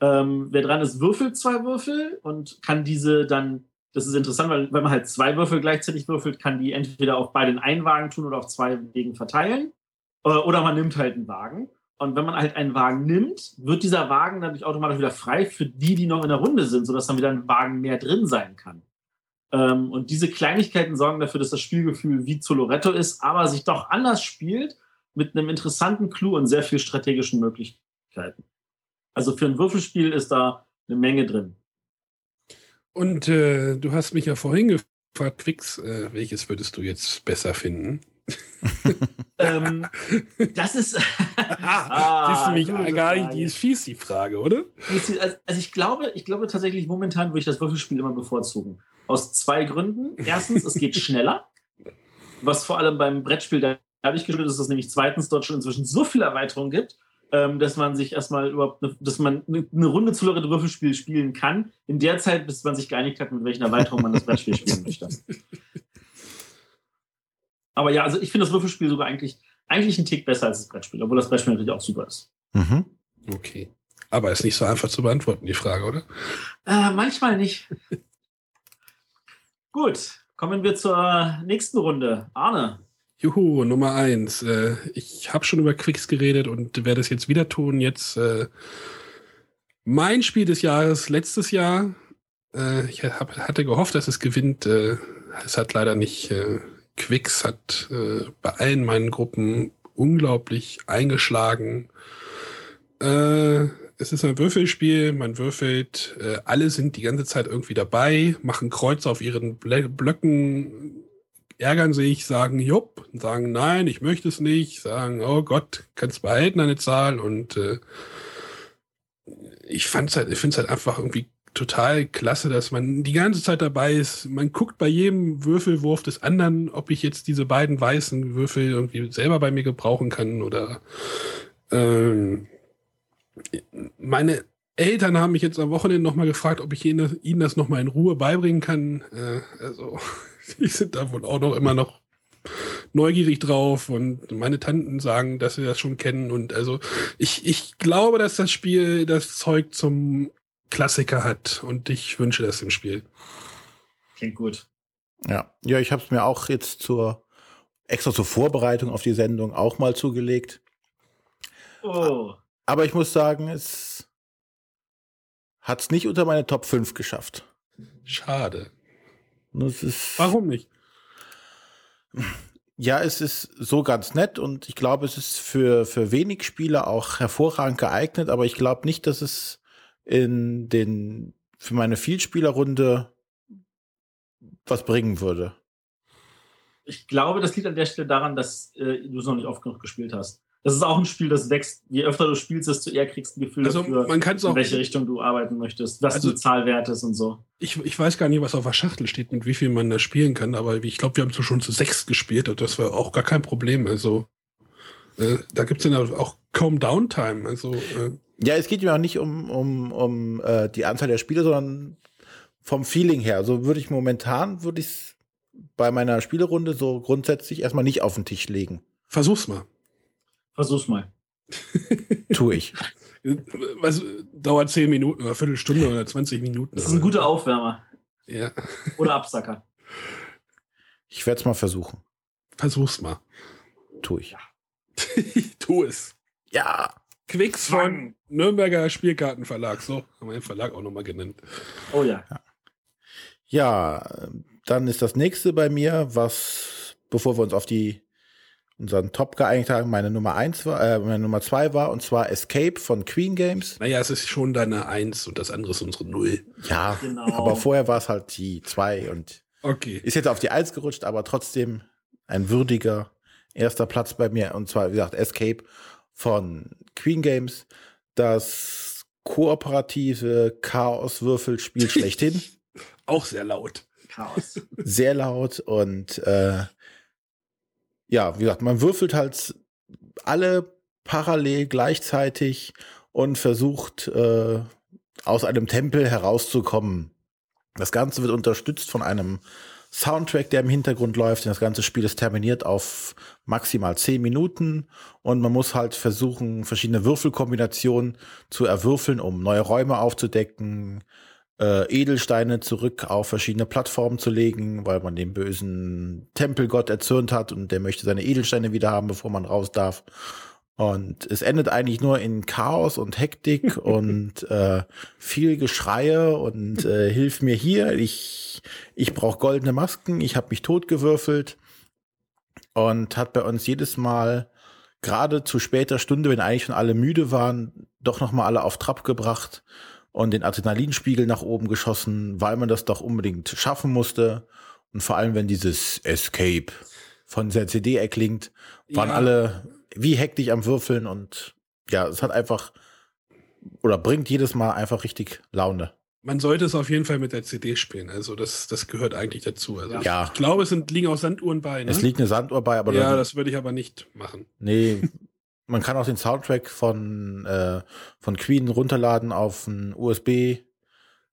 Ähm, wer dran ist, würfelt zwei Würfel und kann diese dann, das ist interessant, weil wenn man halt zwei Würfel gleichzeitig würfelt, kann die entweder auf beiden einen Wagen tun oder auf zwei Wegen verteilen. Äh, oder man nimmt halt einen Wagen. Und wenn man halt einen Wagen nimmt, wird dieser Wagen dadurch automatisch wieder frei für die, die noch in der Runde sind, sodass dann wieder ein Wagen mehr drin sein kann. Ähm, und diese Kleinigkeiten sorgen dafür, dass das Spielgefühl wie zu Loretto ist, aber sich doch anders spielt, mit einem interessanten Clou und sehr viel strategischen Möglichkeiten. Also für ein Würfelspiel ist da eine Menge drin. Und äh, du hast mich ja vorhin gefragt, Quix, äh, welches würdest du jetzt besser finden? ähm, das ist. ah, das ist nämlich gar nicht, die ist fies, die Frage, oder? Also, also ich glaube, ich glaube tatsächlich, momentan würde ich das Würfelspiel immer bevorzugen. Aus zwei Gründen. Erstens, es geht schneller, was vor allem beim Brettspiel dadurch geschuldet ist, dass es nämlich zweitens dort schon inzwischen so viele Erweiterungen gibt, ähm, dass man sich erstmal überhaupt, ne, dass man eine Runde zu Würfelspiel spielen kann, in der Zeit, bis man sich geeinigt hat, mit welchen Erweiterungen man das Brettspiel spielen möchte. Aber ja, also ich finde das Würfelspiel sogar eigentlich, eigentlich einen Tick besser als das Brettspiel, obwohl das Brettspiel natürlich auch super ist. Mhm. Okay. Aber ist nicht so einfach zu beantworten, die Frage, oder? Äh, manchmal nicht. Gut, kommen wir zur nächsten Runde. Arne. Juhu, Nummer eins. Äh, ich habe schon über Quicks geredet und werde es jetzt wieder tun. Jetzt äh, mein Spiel des Jahres letztes Jahr. Äh, ich hab, hatte gehofft, dass es gewinnt. Es hat leider nicht. Quicks hat äh, bei allen meinen Gruppen unglaublich eingeschlagen. Äh, es ist ein Würfelspiel, man würfelt, äh, alle sind die ganze Zeit irgendwie dabei, machen Kreuz auf ihren Blö Blöcken, ärgern sich, sagen Jupp, sagen Nein, ich möchte es nicht, sagen Oh Gott, kannst behalten eine Zahl und äh, ich halt, ich finde es halt einfach irgendwie total klasse, dass man die ganze Zeit dabei ist. Man guckt bei jedem Würfelwurf des anderen, ob ich jetzt diese beiden weißen Würfel irgendwie selber bei mir gebrauchen kann oder ähm, meine Eltern haben mich jetzt am Wochenende nochmal gefragt, ob ich ihnen, das nochmal in Ruhe beibringen kann. Äh, also, die sind da wohl auch noch immer noch neugierig drauf und meine Tanten sagen, dass sie das schon kennen und also ich, ich glaube, dass das Spiel das Zeug zum Klassiker hat und ich wünsche das im Spiel. Klingt gut. Ja, ja, ich habe es mir auch jetzt zur extra zur Vorbereitung auf die Sendung auch mal zugelegt. Oh. Aber ich muss sagen, es hat es nicht unter meine Top 5 geschafft. Schade. Warum nicht? Ja, es ist so ganz nett und ich glaube, es ist für, für wenig Spieler auch hervorragend geeignet, aber ich glaube nicht, dass es in den, für meine Vielspielerrunde was bringen würde. Ich glaube, das liegt an der Stelle daran, dass äh, du es noch nicht oft genug gespielt hast das ist auch ein Spiel, das wächst. Je öfter du spielst, desto eher kriegst du ein Gefühl also, dafür, man in welche Richtung du arbeiten möchtest, was also, du Zahlwert ist und so. Ich, ich weiß gar nicht, was auf der Schachtel steht und wie viel man da spielen kann, aber ich glaube, wir haben so schon zu sechs gespielt und das war auch gar kein Problem. Also äh, da gibt es dann auch kaum Downtime. Also, äh, ja, es geht ja auch nicht um, um, um äh, die Anzahl der Spiele, sondern vom Feeling her. Also würde ich momentan, würde ich es bei meiner Spielerunde so grundsätzlich erstmal nicht auf den Tisch legen. Versuch's mal. Versuch's mal. tu ich. Was dauert 10 Minuten oder Viertelstunde oder 20 Minuten? Das ist ein guter Aufwärmer. Ja. Oder Absacker. Ich werde es mal versuchen. Versuch's mal. Tu ich. tu es. Ja. Quicks von Nürnberger Spielkartenverlag. So haben wir den Verlag auch nochmal genannt. Oh ja. ja. Ja, dann ist das nächste bei mir, was, bevor wir uns auf die unseren Top geeinigt haben, meine Nummer eins war, äh, meine Nummer zwei war, und zwar Escape von Queen Games. Naja, es ist schon deine Eins und das andere ist unsere Null. Ja, genau. aber vorher war es halt die zwei und okay. ist jetzt auf die Eins gerutscht, aber trotzdem ein würdiger erster Platz bei mir. Und zwar, wie gesagt, Escape von Queen Games. Das kooperative Chaos-Würfelspiel schlechthin. Auch sehr laut. Chaos. Sehr laut und äh, ja, wie gesagt, man würfelt halt alle parallel gleichzeitig und versucht äh, aus einem Tempel herauszukommen. Das Ganze wird unterstützt von einem Soundtrack, der im Hintergrund läuft. Das ganze Spiel ist terminiert auf maximal zehn Minuten und man muss halt versuchen, verschiedene Würfelkombinationen zu erwürfeln, um neue Räume aufzudecken, äh, Edelsteine zurück auf verschiedene Plattformen zu legen, weil man den bösen Tempelgott erzürnt hat und der möchte seine Edelsteine wieder haben, bevor man raus darf. Und es endet eigentlich nur in Chaos und Hektik und äh, viel Geschreie und äh, hilf mir hier, ich, ich brauche goldene Masken, ich habe mich totgewürfelt und hat bei uns jedes Mal gerade zu später Stunde, wenn eigentlich schon alle müde waren, doch noch mal alle auf Trab gebracht und den Adrenalinspiegel nach oben geschossen, weil man das doch unbedingt schaffen musste. Und vor allem, wenn dieses Escape von der CD erklingt, waren ja. alle wie hektisch am Würfeln und ja, es hat einfach oder bringt jedes Mal einfach richtig Laune. Man sollte es auf jeden Fall mit der CD spielen. Also das, das gehört eigentlich dazu. Also ja. Ich glaube, es sind, liegen auch Sanduhren bei. Ne? Es liegt eine Sanduhr bei, aber ja, das würde ich aber nicht machen. Nee, man kann auch den Soundtrack von, äh, von Queen runterladen auf einen USB, äh,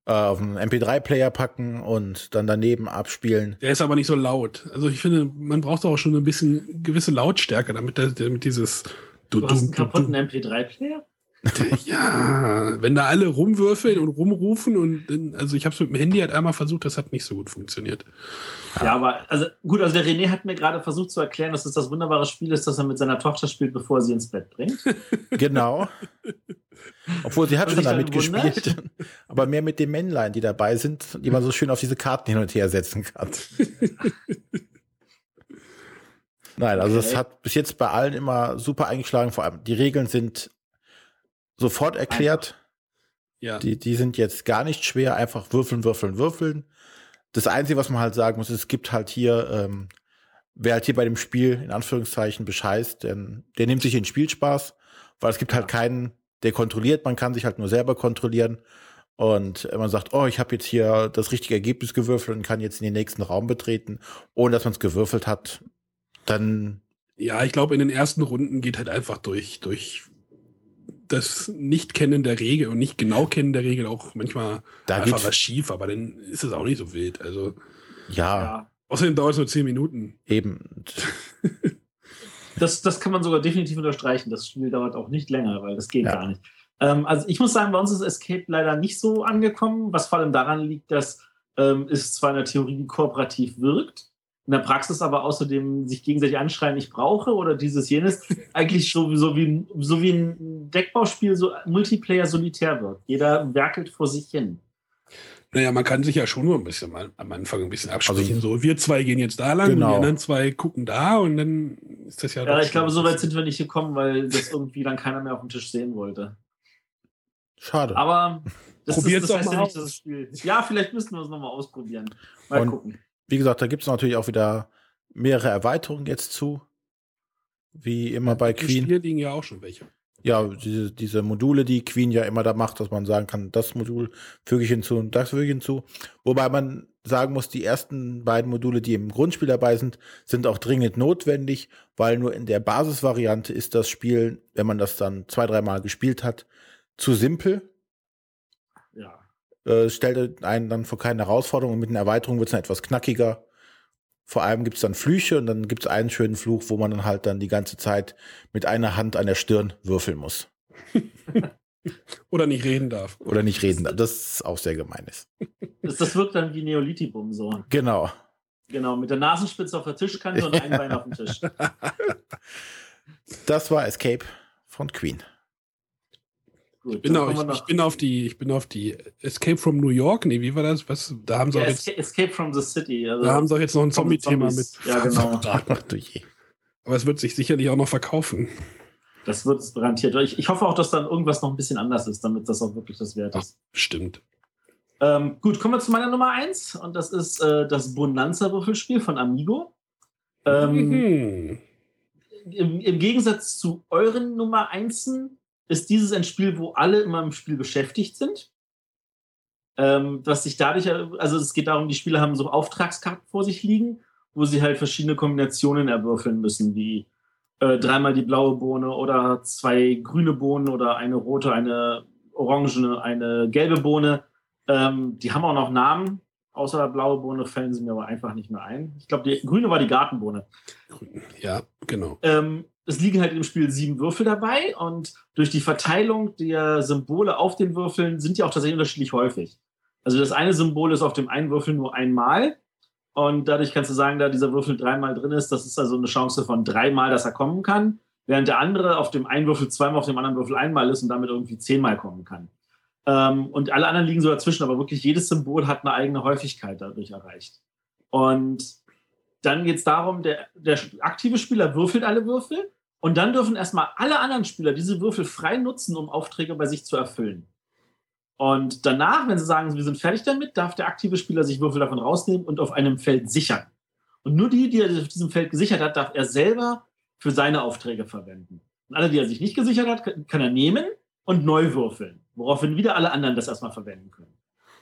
auf einen MP3-Player packen und dann daneben abspielen. Der ist aber nicht so laut. Also ich finde, man braucht auch schon ein bisschen gewisse Lautstärke, damit, damit dieses Du, du hast einen kaputten MP3-Player? Ja, wenn da alle rumwürfeln und rumrufen und also ich habe es mit dem Handy halt einmal versucht, das hat nicht so gut funktioniert. Ja, aber also gut, also der René hat mir gerade versucht zu erklären, dass es das wunderbare Spiel ist, das er mit seiner Tochter spielt, bevor er sie ins Bett bringt. Genau. Obwohl sie hat schon damit gespielt, aber mehr mit den Männlein, die dabei sind, die man so schön auf diese Karten hin und her setzen kann. Nein, also es hat bis jetzt bei allen immer super eingeschlagen. Vor allem die Regeln sind sofort erklärt. Ja. Die, die sind jetzt gar nicht schwer. Einfach würfeln, würfeln, würfeln. Das Einzige, was man halt sagen muss, ist, es gibt halt hier, ähm, wer halt hier bei dem Spiel in Anführungszeichen bescheißt, denn der nimmt sich den Spielspaß, weil es gibt halt keinen, der kontrolliert. Man kann sich halt nur selber kontrollieren. Und wenn man sagt, oh, ich habe jetzt hier das richtige Ergebnis gewürfelt und kann jetzt in den nächsten Raum betreten, ohne dass man es gewürfelt hat, dann. Ja, ich glaube, in den ersten Runden geht halt einfach durch, durch das Nicht-Kennen der Regel und nicht genau kennen der Regel auch manchmal da einfach was schief, aber dann ist es auch nicht so wild. Also. Ja. ja. Außerdem dauert es nur zehn Minuten. Eben. das, das kann man sogar definitiv unterstreichen. Das Spiel dauert auch nicht länger, weil das geht ja. gar nicht. Ähm, also ich muss sagen, bei uns ist Escape leider nicht so angekommen, was vor allem daran liegt, dass ähm, es zwar in der Theorie kooperativ wirkt, in der Praxis aber außerdem sich gegenseitig anschreien, ich brauche oder dieses jenes, eigentlich so, so, wie, so wie ein Deckbauspiel so Multiplayer solitär wird. Jeder werkelt vor sich hin. Naja, man kann sich ja schon nur ein bisschen mal am Anfang ein bisschen absprechen. Also, so, wir zwei gehen jetzt da lang, genau. die anderen zwei gucken da und dann ist das ja. Ja, ich glaube, so weit sind wir nicht gekommen, weil das irgendwie dann keiner mehr auf dem Tisch sehen wollte. Schade. Aber das, ist, das heißt ja nicht, dass das Spiel. Ja, vielleicht müssten wir es nochmal ausprobieren. Mal und gucken. Wie gesagt, da gibt es natürlich auch wieder mehrere Erweiterungen jetzt zu. Wie immer bei Queen. Hier liegen ja auch schon welche. Ja, diese, diese Module, die Queen ja immer da macht, dass man sagen kann, das Modul füge ich hinzu und das füge ich hinzu. Wobei man sagen muss, die ersten beiden Module, die im Grundspiel dabei sind, sind auch dringend notwendig, weil nur in der Basisvariante ist das Spiel, wenn man das dann zwei, dreimal gespielt hat, zu simpel. Äh, stellt einen dann vor keine Herausforderung und mit einer Erweiterung wird es dann etwas knackiger. Vor allem gibt es dann Flüche und dann gibt es einen schönen Fluch, wo man dann halt dann die ganze Zeit mit einer Hand an der Stirn würfeln muss. Oder nicht reden darf. Oder nicht reden darf. Das ist auch sehr gemein ist. Das, das wirkt dann wie Neolithibum so. Genau. Genau, mit der Nasenspitze auf der Tischkante und ein Bein auf dem Tisch. Das war Escape von Queen. Gut, ich, bin auf, ich, ich, bin auf die, ich bin auf die Escape from New York. Nee, wie war das? Was, da haben sie ja, jetzt, Escape from the City. Also da haben sie auch jetzt noch ein Zombie-Thema mit. Ja, genau. Aber es wird sich sicherlich auch noch verkaufen. Das wird es garantiert. Ich, ich hoffe auch, dass dann irgendwas noch ein bisschen anders ist, damit das auch wirklich das wert ist. Ach, stimmt. Ähm, gut, kommen wir zu meiner Nummer 1 und das ist äh, das Bonanza-Würfelspiel von Amigo. Ähm, mhm. im, im, Gegensatz zu euren Nummer 1 ist dieses ein Spiel, wo alle immer im Spiel beschäftigt sind. Ähm, was sich dadurch, also es geht darum, die Spieler haben so Auftragskarten vor sich liegen, wo sie halt verschiedene Kombinationen erwürfeln müssen, wie äh, dreimal die blaue Bohne oder zwei grüne Bohnen oder eine rote, eine orangene, eine gelbe Bohne. Ähm, die haben auch noch Namen. Außer der blaue Bohne fällen sie mir aber einfach nicht mehr ein. Ich glaube, die grüne war die Gartenbohne. Ja, genau. Ähm, es liegen halt im Spiel sieben Würfel dabei und durch die Verteilung der Symbole auf den Würfeln sind die auch tatsächlich unterschiedlich häufig. Also das eine Symbol ist auf dem einen Würfel nur einmal und dadurch kannst du sagen, da dieser Würfel dreimal drin ist, das ist also eine Chance von dreimal, dass er kommen kann, während der andere auf dem einen Würfel zweimal, auf dem anderen Würfel einmal ist und damit irgendwie zehnmal kommen kann. Ähm, und alle anderen liegen so dazwischen, aber wirklich jedes Symbol hat eine eigene Häufigkeit dadurch erreicht. Und dann geht es darum, der, der aktive Spieler würfelt alle Würfel und dann dürfen erstmal alle anderen Spieler diese Würfel frei nutzen, um Aufträge bei sich zu erfüllen. Und danach, wenn sie sagen, wir sind fertig damit, darf der aktive Spieler sich Würfel davon rausnehmen und auf einem Feld sichern. Und nur die, die er auf diesem Feld gesichert hat, darf er selber für seine Aufträge verwenden. Und alle, die er sich nicht gesichert hat, kann er nehmen und neu würfeln, woraufhin wieder alle anderen das erstmal verwenden können.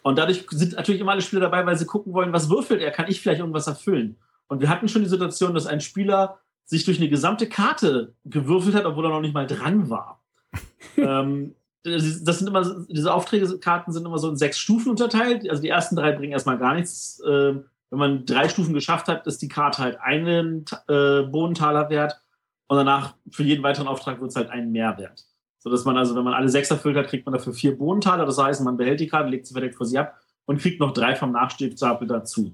Und dadurch sind natürlich immer alle Spieler dabei, weil sie gucken wollen, was würfelt er, kann ich vielleicht irgendwas erfüllen. Und wir hatten schon die Situation, dass ein Spieler sich durch eine gesamte Karte gewürfelt hat, obwohl er noch nicht mal dran war. ähm, das sind immer, diese Aufträgekarten sind immer so in sechs Stufen unterteilt. Also die ersten drei bringen erstmal gar nichts. Ähm, wenn man drei Stufen geschafft hat, ist die Karte halt einen äh, Bohnentaler wert und danach für jeden weiteren Auftrag wird es halt einen Mehrwert. So dass man also, wenn man alle sechs erfüllt hat, kriegt man dafür vier Bodentaler. Das heißt, man behält die Karte, legt sie verdeckt vor sie ab und kriegt noch drei vom Nachstapel dazu.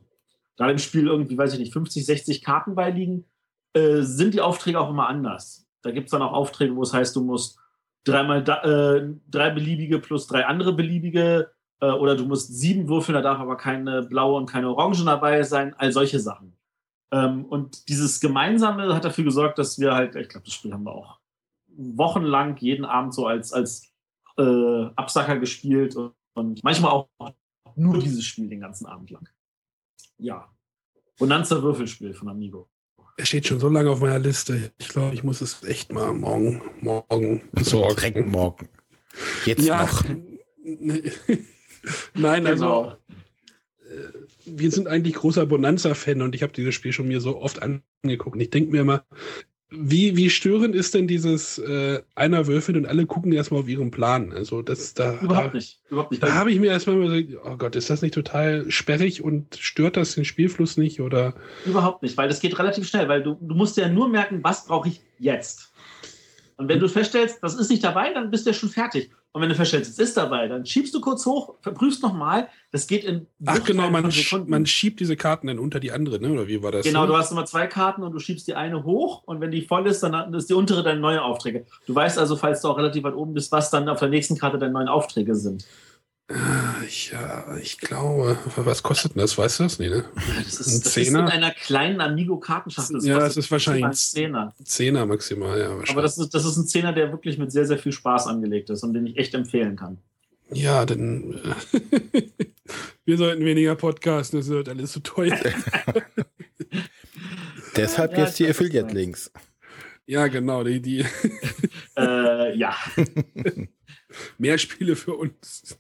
Da im Spiel irgendwie, weiß ich nicht, 50, 60 Karten beiliegen, äh, sind die Aufträge auch immer anders. Da gibt es dann auch Aufträge, wo es heißt, du musst dreimal da, äh, drei beliebige plus drei andere beliebige äh, oder du musst sieben würfeln, da darf aber keine blaue und keine orange dabei sein, all solche Sachen. Ähm, und dieses Gemeinsame hat dafür gesorgt, dass wir halt, ich glaube, das Spiel haben wir auch wochenlang jeden Abend so als, als äh, Absacker gespielt und, und manchmal auch nur dieses Spiel den ganzen Abend lang. Ja. Bonanza Würfelspiel von Amigo. Er steht schon so lange auf meiner Liste. Ich glaube, ich muss es echt mal morgen, morgen besorgen. Direkt morgen. Jetzt ja, noch. Nein, also genau. äh, wir sind eigentlich großer Bonanza-Fan und ich habe dieses Spiel schon mir so oft angeguckt. Und ich denke mir immer, wie, wie störend ist denn dieses äh, einer würfelt und alle gucken erstmal auf ihren Plan? Also das da überhaupt nicht, überhaupt nicht. Da habe ich mir erstmal gesagt, oh Gott, ist das nicht total sperrig und stört das den Spielfluss nicht oder? Überhaupt nicht, weil das geht relativ schnell, weil du, du musst ja nur merken, was brauche ich jetzt. Und wenn du feststellst, das ist nicht dabei, dann bist du ja schon fertig. Und wenn du feststellst, es ist dabei, dann schiebst du kurz hoch, verprüfst nochmal. Das geht in. Ach genau, man, man schiebt diese Karten dann unter die andere, ne? oder wie war das? Genau, du hast immer zwei Karten und du schiebst die eine hoch und wenn die voll ist, dann ist die untere deine neue Aufträge. Du weißt also, falls du auch relativ weit oben bist, was dann auf der nächsten Karte deine neuen Aufträge sind. Ja, ich glaube, was kostet denn das? Weißt du das? Nee, ne? Das ist, ein das ist in einer kleinen Amigo-Kartenschachtel. Ja, das ist wahrscheinlich ein Zehner. Zehner maximal, ja. Aber das ist, das ist ein Zehner, der wirklich mit sehr, sehr viel Spaß angelegt ist und den ich echt empfehlen kann. Ja, denn äh, wir sollten weniger podcasten, das wird alles zu so teuer. Deshalb ja, jetzt die Affiliate-Links. Ja, genau, die, die. äh, ja. Mehr Spiele für uns.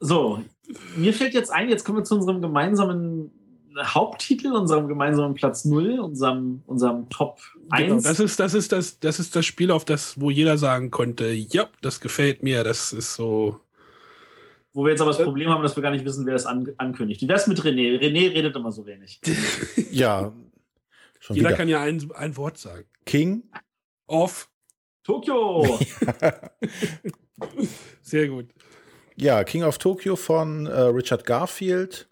So, mir fällt jetzt ein, jetzt kommen wir zu unserem gemeinsamen Haupttitel, unserem gemeinsamen Platz 0, unserem, unserem Top 1. Genau, das, ist, das, ist das, das ist das Spiel, auf das, wo jeder sagen konnte, ja, das gefällt mir, das ist so. Wo wir jetzt aber das Problem haben, dass wir gar nicht wissen, wer das an, ankündigt. Wie wär's mit René? René redet immer so wenig. ja. jeder wieder. kann ja ein, ein Wort sagen. King of Tokio. Sehr gut. Ja, King of Tokyo von äh, Richard Garfield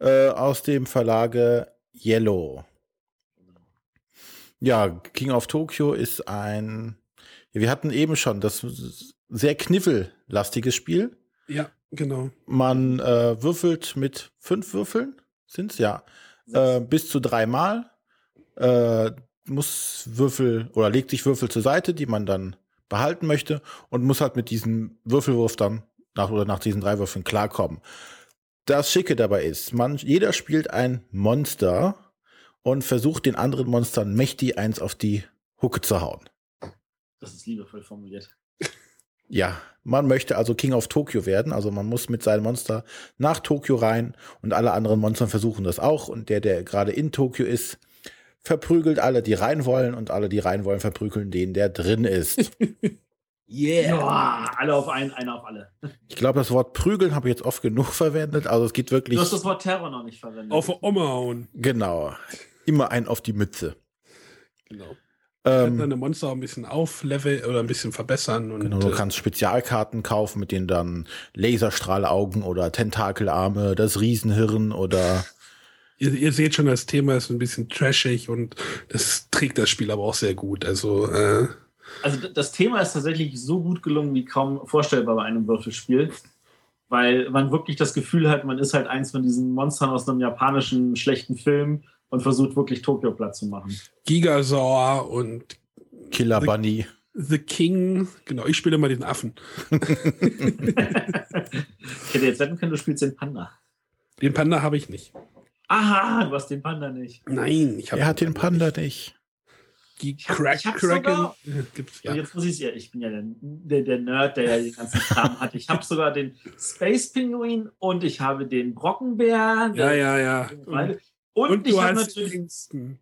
äh, aus dem Verlage Yellow. Ja, King of Tokyo ist ein, wir hatten eben schon das sehr kniffellastiges Spiel. Ja, genau. Man äh, würfelt mit fünf Würfeln, sind es ja, äh, bis zu dreimal. Äh, muss Würfel oder legt sich Würfel zur Seite, die man dann behalten möchte und muss halt mit diesem Würfelwurf dann nach oder nach diesen drei Würfeln klarkommen. Das Schicke dabei ist, man, jeder spielt ein Monster und versucht den anderen Monstern mächtig eins auf die Hucke zu hauen. Das ist liebevoll formuliert. Ja, man möchte also King of Tokyo werden, also man muss mit seinem Monster nach Tokio rein und alle anderen Monster versuchen das auch und der, der gerade in Tokio ist, verprügelt alle, die rein wollen und alle, die rein wollen, verprügeln den, der drin ist. Yeah. Ja, alle auf einen, einer auf alle. Ich glaube, das Wort prügeln habe ich jetzt oft genug verwendet. Also es geht wirklich. Du hast das Wort Terror noch nicht verwendet. Auf Oma hauen. Genau. Immer ein auf die Mütze. Genau. Ähm, deine Monster ein bisschen aufleveln oder ein bisschen verbessern. Und, genau, du äh, kannst Spezialkarten kaufen, mit denen dann Laserstrahlaugen oder Tentakelarme, das Riesenhirn oder. Ihr, ihr, seht schon, das Thema ist ein bisschen trashig und das trägt das Spiel aber auch sehr gut. Also äh, also das Thema ist tatsächlich so gut gelungen wie kaum vorstellbar bei einem Würfelspiel, weil man wirklich das Gefühl hat, man ist halt eins von diesen Monstern aus einem japanischen schlechten Film und versucht wirklich Tokio platt zu machen. Gigasaur und Killer The, Bunny. The King, genau, ich spiele mal den Affen. ich hätte jetzt wetten können, du spielst den Panda. Den Panda habe ich nicht. Aha, du hast den Panda nicht. Nein, ich habe. Er hat den Panda nicht. nicht die Crack ich Kraken. Sogar, gibt's, ja. Jetzt muss ich ja, ich bin ja der, der, der, Nerd, der ja den ganzen Kram hat. Ich habe sogar den Space Pinguin und ich habe den Brockenbär. Ja, ja, ja. Und, und, und ich habe natürlich den,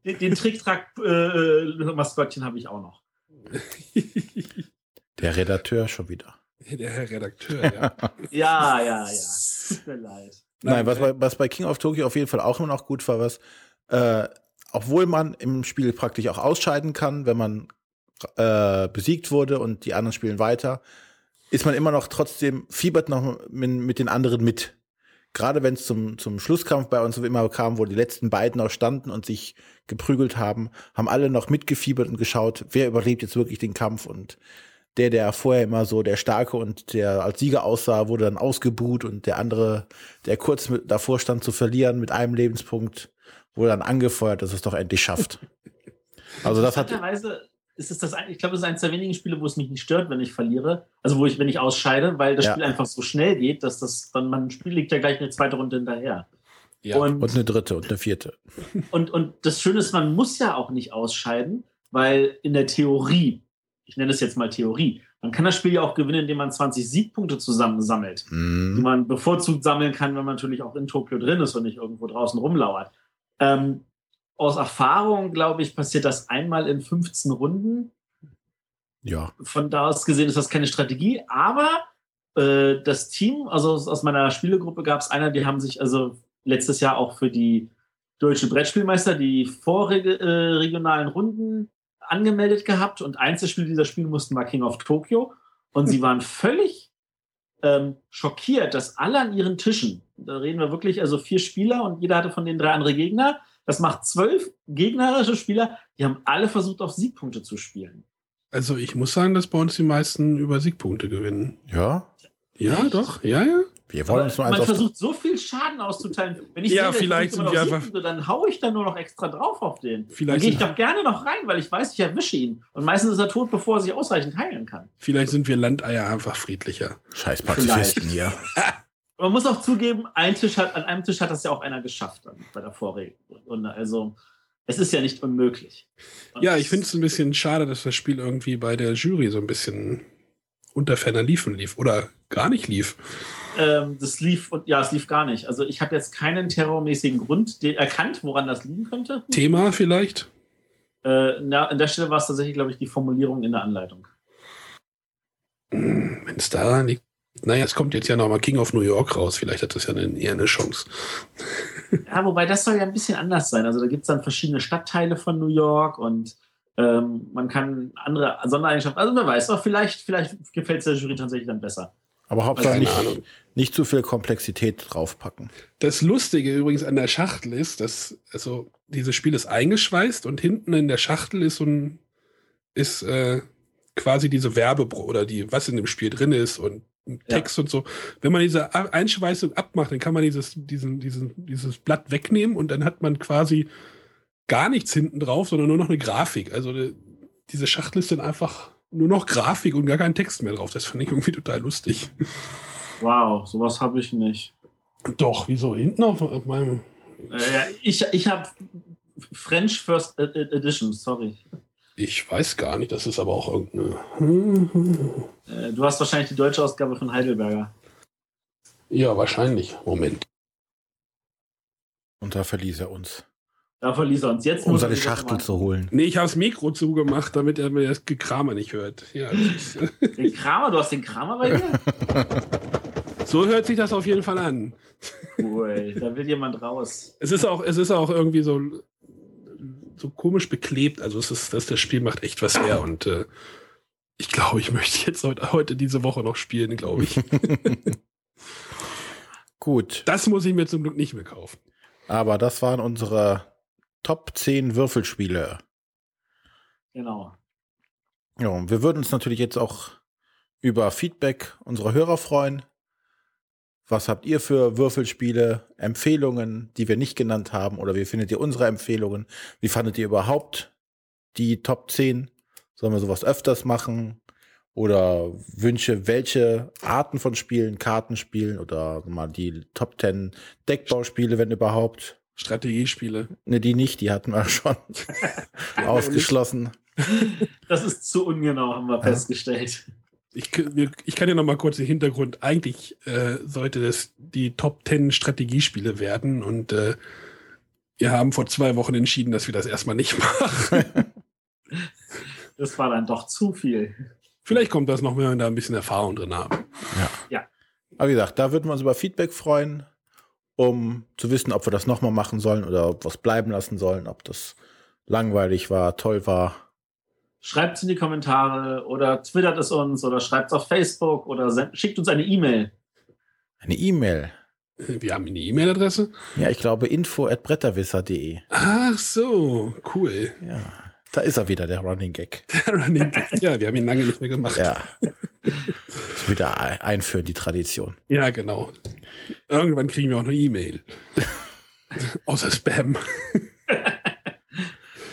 den Tricktrack-Maskottchen äh, habe ich auch noch. Der Redakteur schon wieder. Der Herr Redakteur, ja. ja, ja, ja. Tut mir leid. Nein, was bei, was bei King of Tokyo auf jeden Fall auch immer noch gut war, was äh, obwohl man im Spiel praktisch auch ausscheiden kann, wenn man äh, besiegt wurde und die anderen spielen weiter, ist man immer noch trotzdem, fiebert noch mit, mit den anderen mit. Gerade wenn es zum, zum Schlusskampf bei uns immer kam, wo die letzten beiden noch standen und sich geprügelt haben, haben alle noch mitgefiebert und geschaut, wer überlebt jetzt wirklich den Kampf und der, der vorher immer so der Starke und der als Sieger aussah, wurde dann ausgebuht und der andere, der kurz mit, davor stand zu verlieren mit einem Lebenspunkt, wurde dann angefeuert, dass es doch endlich schafft. Also das hat ist es das, ich glaube, das ist eines der wenigen Spiele, wo es mich nicht stört, wenn ich verliere. Also wo ich, wenn ich ausscheide, weil das ja. Spiel einfach so schnell geht, dass das dann man Spiel liegt ja gleich eine zweite Runde hinterher. Ja. Und, und eine dritte und eine vierte. Und, und das Schöne ist, man muss ja auch nicht ausscheiden, weil in der Theorie, ich nenne es jetzt mal Theorie, man kann das Spiel ja auch gewinnen, indem man 20 Siegpunkte zusammensammelt, mm. die man bevorzugt sammeln kann, wenn man natürlich auch in Tokio drin ist und nicht irgendwo draußen rumlauert. Ähm, aus Erfahrung, glaube ich, passiert das einmal in 15 Runden. Ja. Von da aus gesehen ist das keine Strategie, aber äh, das Team, also aus meiner Spielegruppe gab es einer, die haben sich also letztes Jahr auch für die deutsche Brettspielmeister die vorregionalen äh, Runden angemeldet gehabt und Einzelspiele dieser Spiele mussten war King of Tokyo und sie waren völlig ähm, schockiert, dass alle an ihren Tischen, da reden wir wirklich also vier Spieler und jeder hatte von den drei andere Gegner, das macht zwölf gegnerische Spieler, die haben alle versucht, auf Siegpunkte zu spielen. Also ich muss sagen, dass bei uns die meisten über Siegpunkte gewinnen. Ja? Ja, Echt? doch, ja, ja. Wir wollen uns man versucht so viel Schaden auszuteilen. Wenn ich ja, sehe, vielleicht sind wir einfach. Siegpunkte, dann haue ich da nur noch extra drauf auf den. Vielleicht dann gehe ich doch gerne noch rein, weil ich weiß, ich erwische ihn. Und meistens ist er tot, bevor er sich ausreichend heilen kann. Vielleicht sind wir Landeier einfach friedlicher. Scheiß Pazifisten hier. man muss auch zugeben, ein Tisch hat, an einem Tisch hat das ja auch einer geschafft dann, bei der Vorrunde. Also es ist ja nicht unmöglich. Und ja, ich finde es ein bisschen schade, dass das Spiel irgendwie bei der Jury so ein bisschen unter ferner Liefen lief oder gar nicht lief. Ähm, das lief und ja, es lief gar nicht. Also ich habe jetzt keinen terrormäßigen Grund erkannt, woran das liegen könnte. Thema vielleicht? Äh, na, an der Stelle war es tatsächlich, glaube ich, die Formulierung in der Anleitung. Hm, Wenn es daran liegt, naja, es kommt jetzt ja nochmal King of New York raus. Vielleicht hat das ja eine, eher eine Chance. Ja, wobei das soll ja ein bisschen anders sein. Also da gibt es dann verschiedene Stadtteile von New York und ähm, man kann andere Sondereigenschaften, also wer weiß, aber vielleicht, vielleicht gefällt es der Jury tatsächlich dann besser. Aber Hauptsache nicht, nicht zu viel Komplexität draufpacken. Das Lustige übrigens an der Schachtel ist, dass also dieses Spiel ist eingeschweißt und hinten in der Schachtel ist so ein ist äh, quasi diese Werbe oder die was in dem Spiel drin ist und Text ja. und so. Wenn man diese Einschweißung abmacht, dann kann man dieses, diesen, diesen, dieses Blatt wegnehmen und dann hat man quasi gar nichts hinten drauf, sondern nur noch eine Grafik. Also die, diese Schachtel ist dann einfach nur noch Grafik und gar kein Text mehr drauf. Das fand ich irgendwie total lustig. Wow, sowas habe ich nicht. Doch, wieso? Hinten auf, auf meinem. Äh, ich ich habe French First Edition, sorry. Ich weiß gar nicht, das ist aber auch irgendeine. Äh, du hast wahrscheinlich die deutsche Ausgabe von Heidelberger. Ja, wahrscheinlich. Moment. Und da verließ er uns. Da verließ er uns. Jetzt um seine Schachtel zu holen. Nee, ich habe das Mikro zugemacht, damit er mir das Kramer nicht hört. Ja, den Kramer? Du hast den Kramer bei dir? So hört sich das auf jeden Fall an. Cool, da will jemand raus. Es ist auch, es ist auch irgendwie so so komisch beklebt. Also es ist, das, das Spiel macht echt was her und äh, ich glaube, ich möchte jetzt heute, heute diese Woche noch spielen, glaube ich. Gut. Das muss ich mir zum Glück nicht mehr kaufen. Aber das waren unsere Top 10 Würfelspiele. Genau. Ja, wir würden uns natürlich jetzt auch über Feedback unserer Hörer freuen. Was habt ihr für Würfelspiele, Empfehlungen, die wir nicht genannt haben? Oder wie findet ihr unsere Empfehlungen? Wie fandet ihr überhaupt die Top 10? Sollen wir sowas öfters machen? Oder Wünsche, welche Arten von Spielen, Kartenspielen oder mal die Top 10 Deckbauspiele, wenn überhaupt? Strategiespiele. Ne, die nicht, die hatten wir schon ausgeschlossen. Das ist zu ungenau, haben wir ja. festgestellt ich, ich kann ja noch mal kurz den Hintergrund. Eigentlich äh, sollte das die Top 10 Strategiespiele werden und äh, wir haben vor zwei Wochen entschieden, dass wir das erstmal nicht machen. das war dann doch zu viel. Vielleicht kommt das noch, wenn wir da ein bisschen Erfahrung drin haben. Ja. ja. Aber wie gesagt, da würden wir uns über Feedback freuen, um zu wissen, ob wir das nochmal machen sollen oder ob wir es bleiben lassen sollen, ob das langweilig war, toll war. schreibt es in die Kommentare oder twittert es uns oder schreibt es auf Facebook oder schickt uns eine E-Mail. Eine E-Mail. Wir haben eine E-Mail-Adresse? Ja, ich glaube info at bretterwisser.de. Ach so, cool. Ja, da ist er wieder, der Running Gag. Der Running Gag. Ja, wir haben ihn lange nicht mehr gemacht. Ja. Wieder einführen, die Tradition. Ja, genau. Irgendwann kriegen wir auch eine E-Mail. Außer Spam.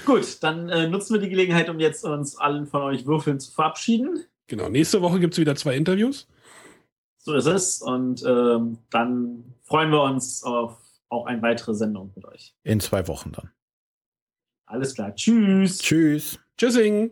Gut, dann äh, nutzen wir die Gelegenheit, um jetzt uns allen von euch Würfeln zu verabschieden. Genau, nächste Woche gibt es wieder zwei Interviews. So ist es. Und ähm, dann freuen wir uns auf auch eine weitere Sendung mit euch. In zwei Wochen dann. Alles klar. Tschüss. Tschüss. Tschüssing.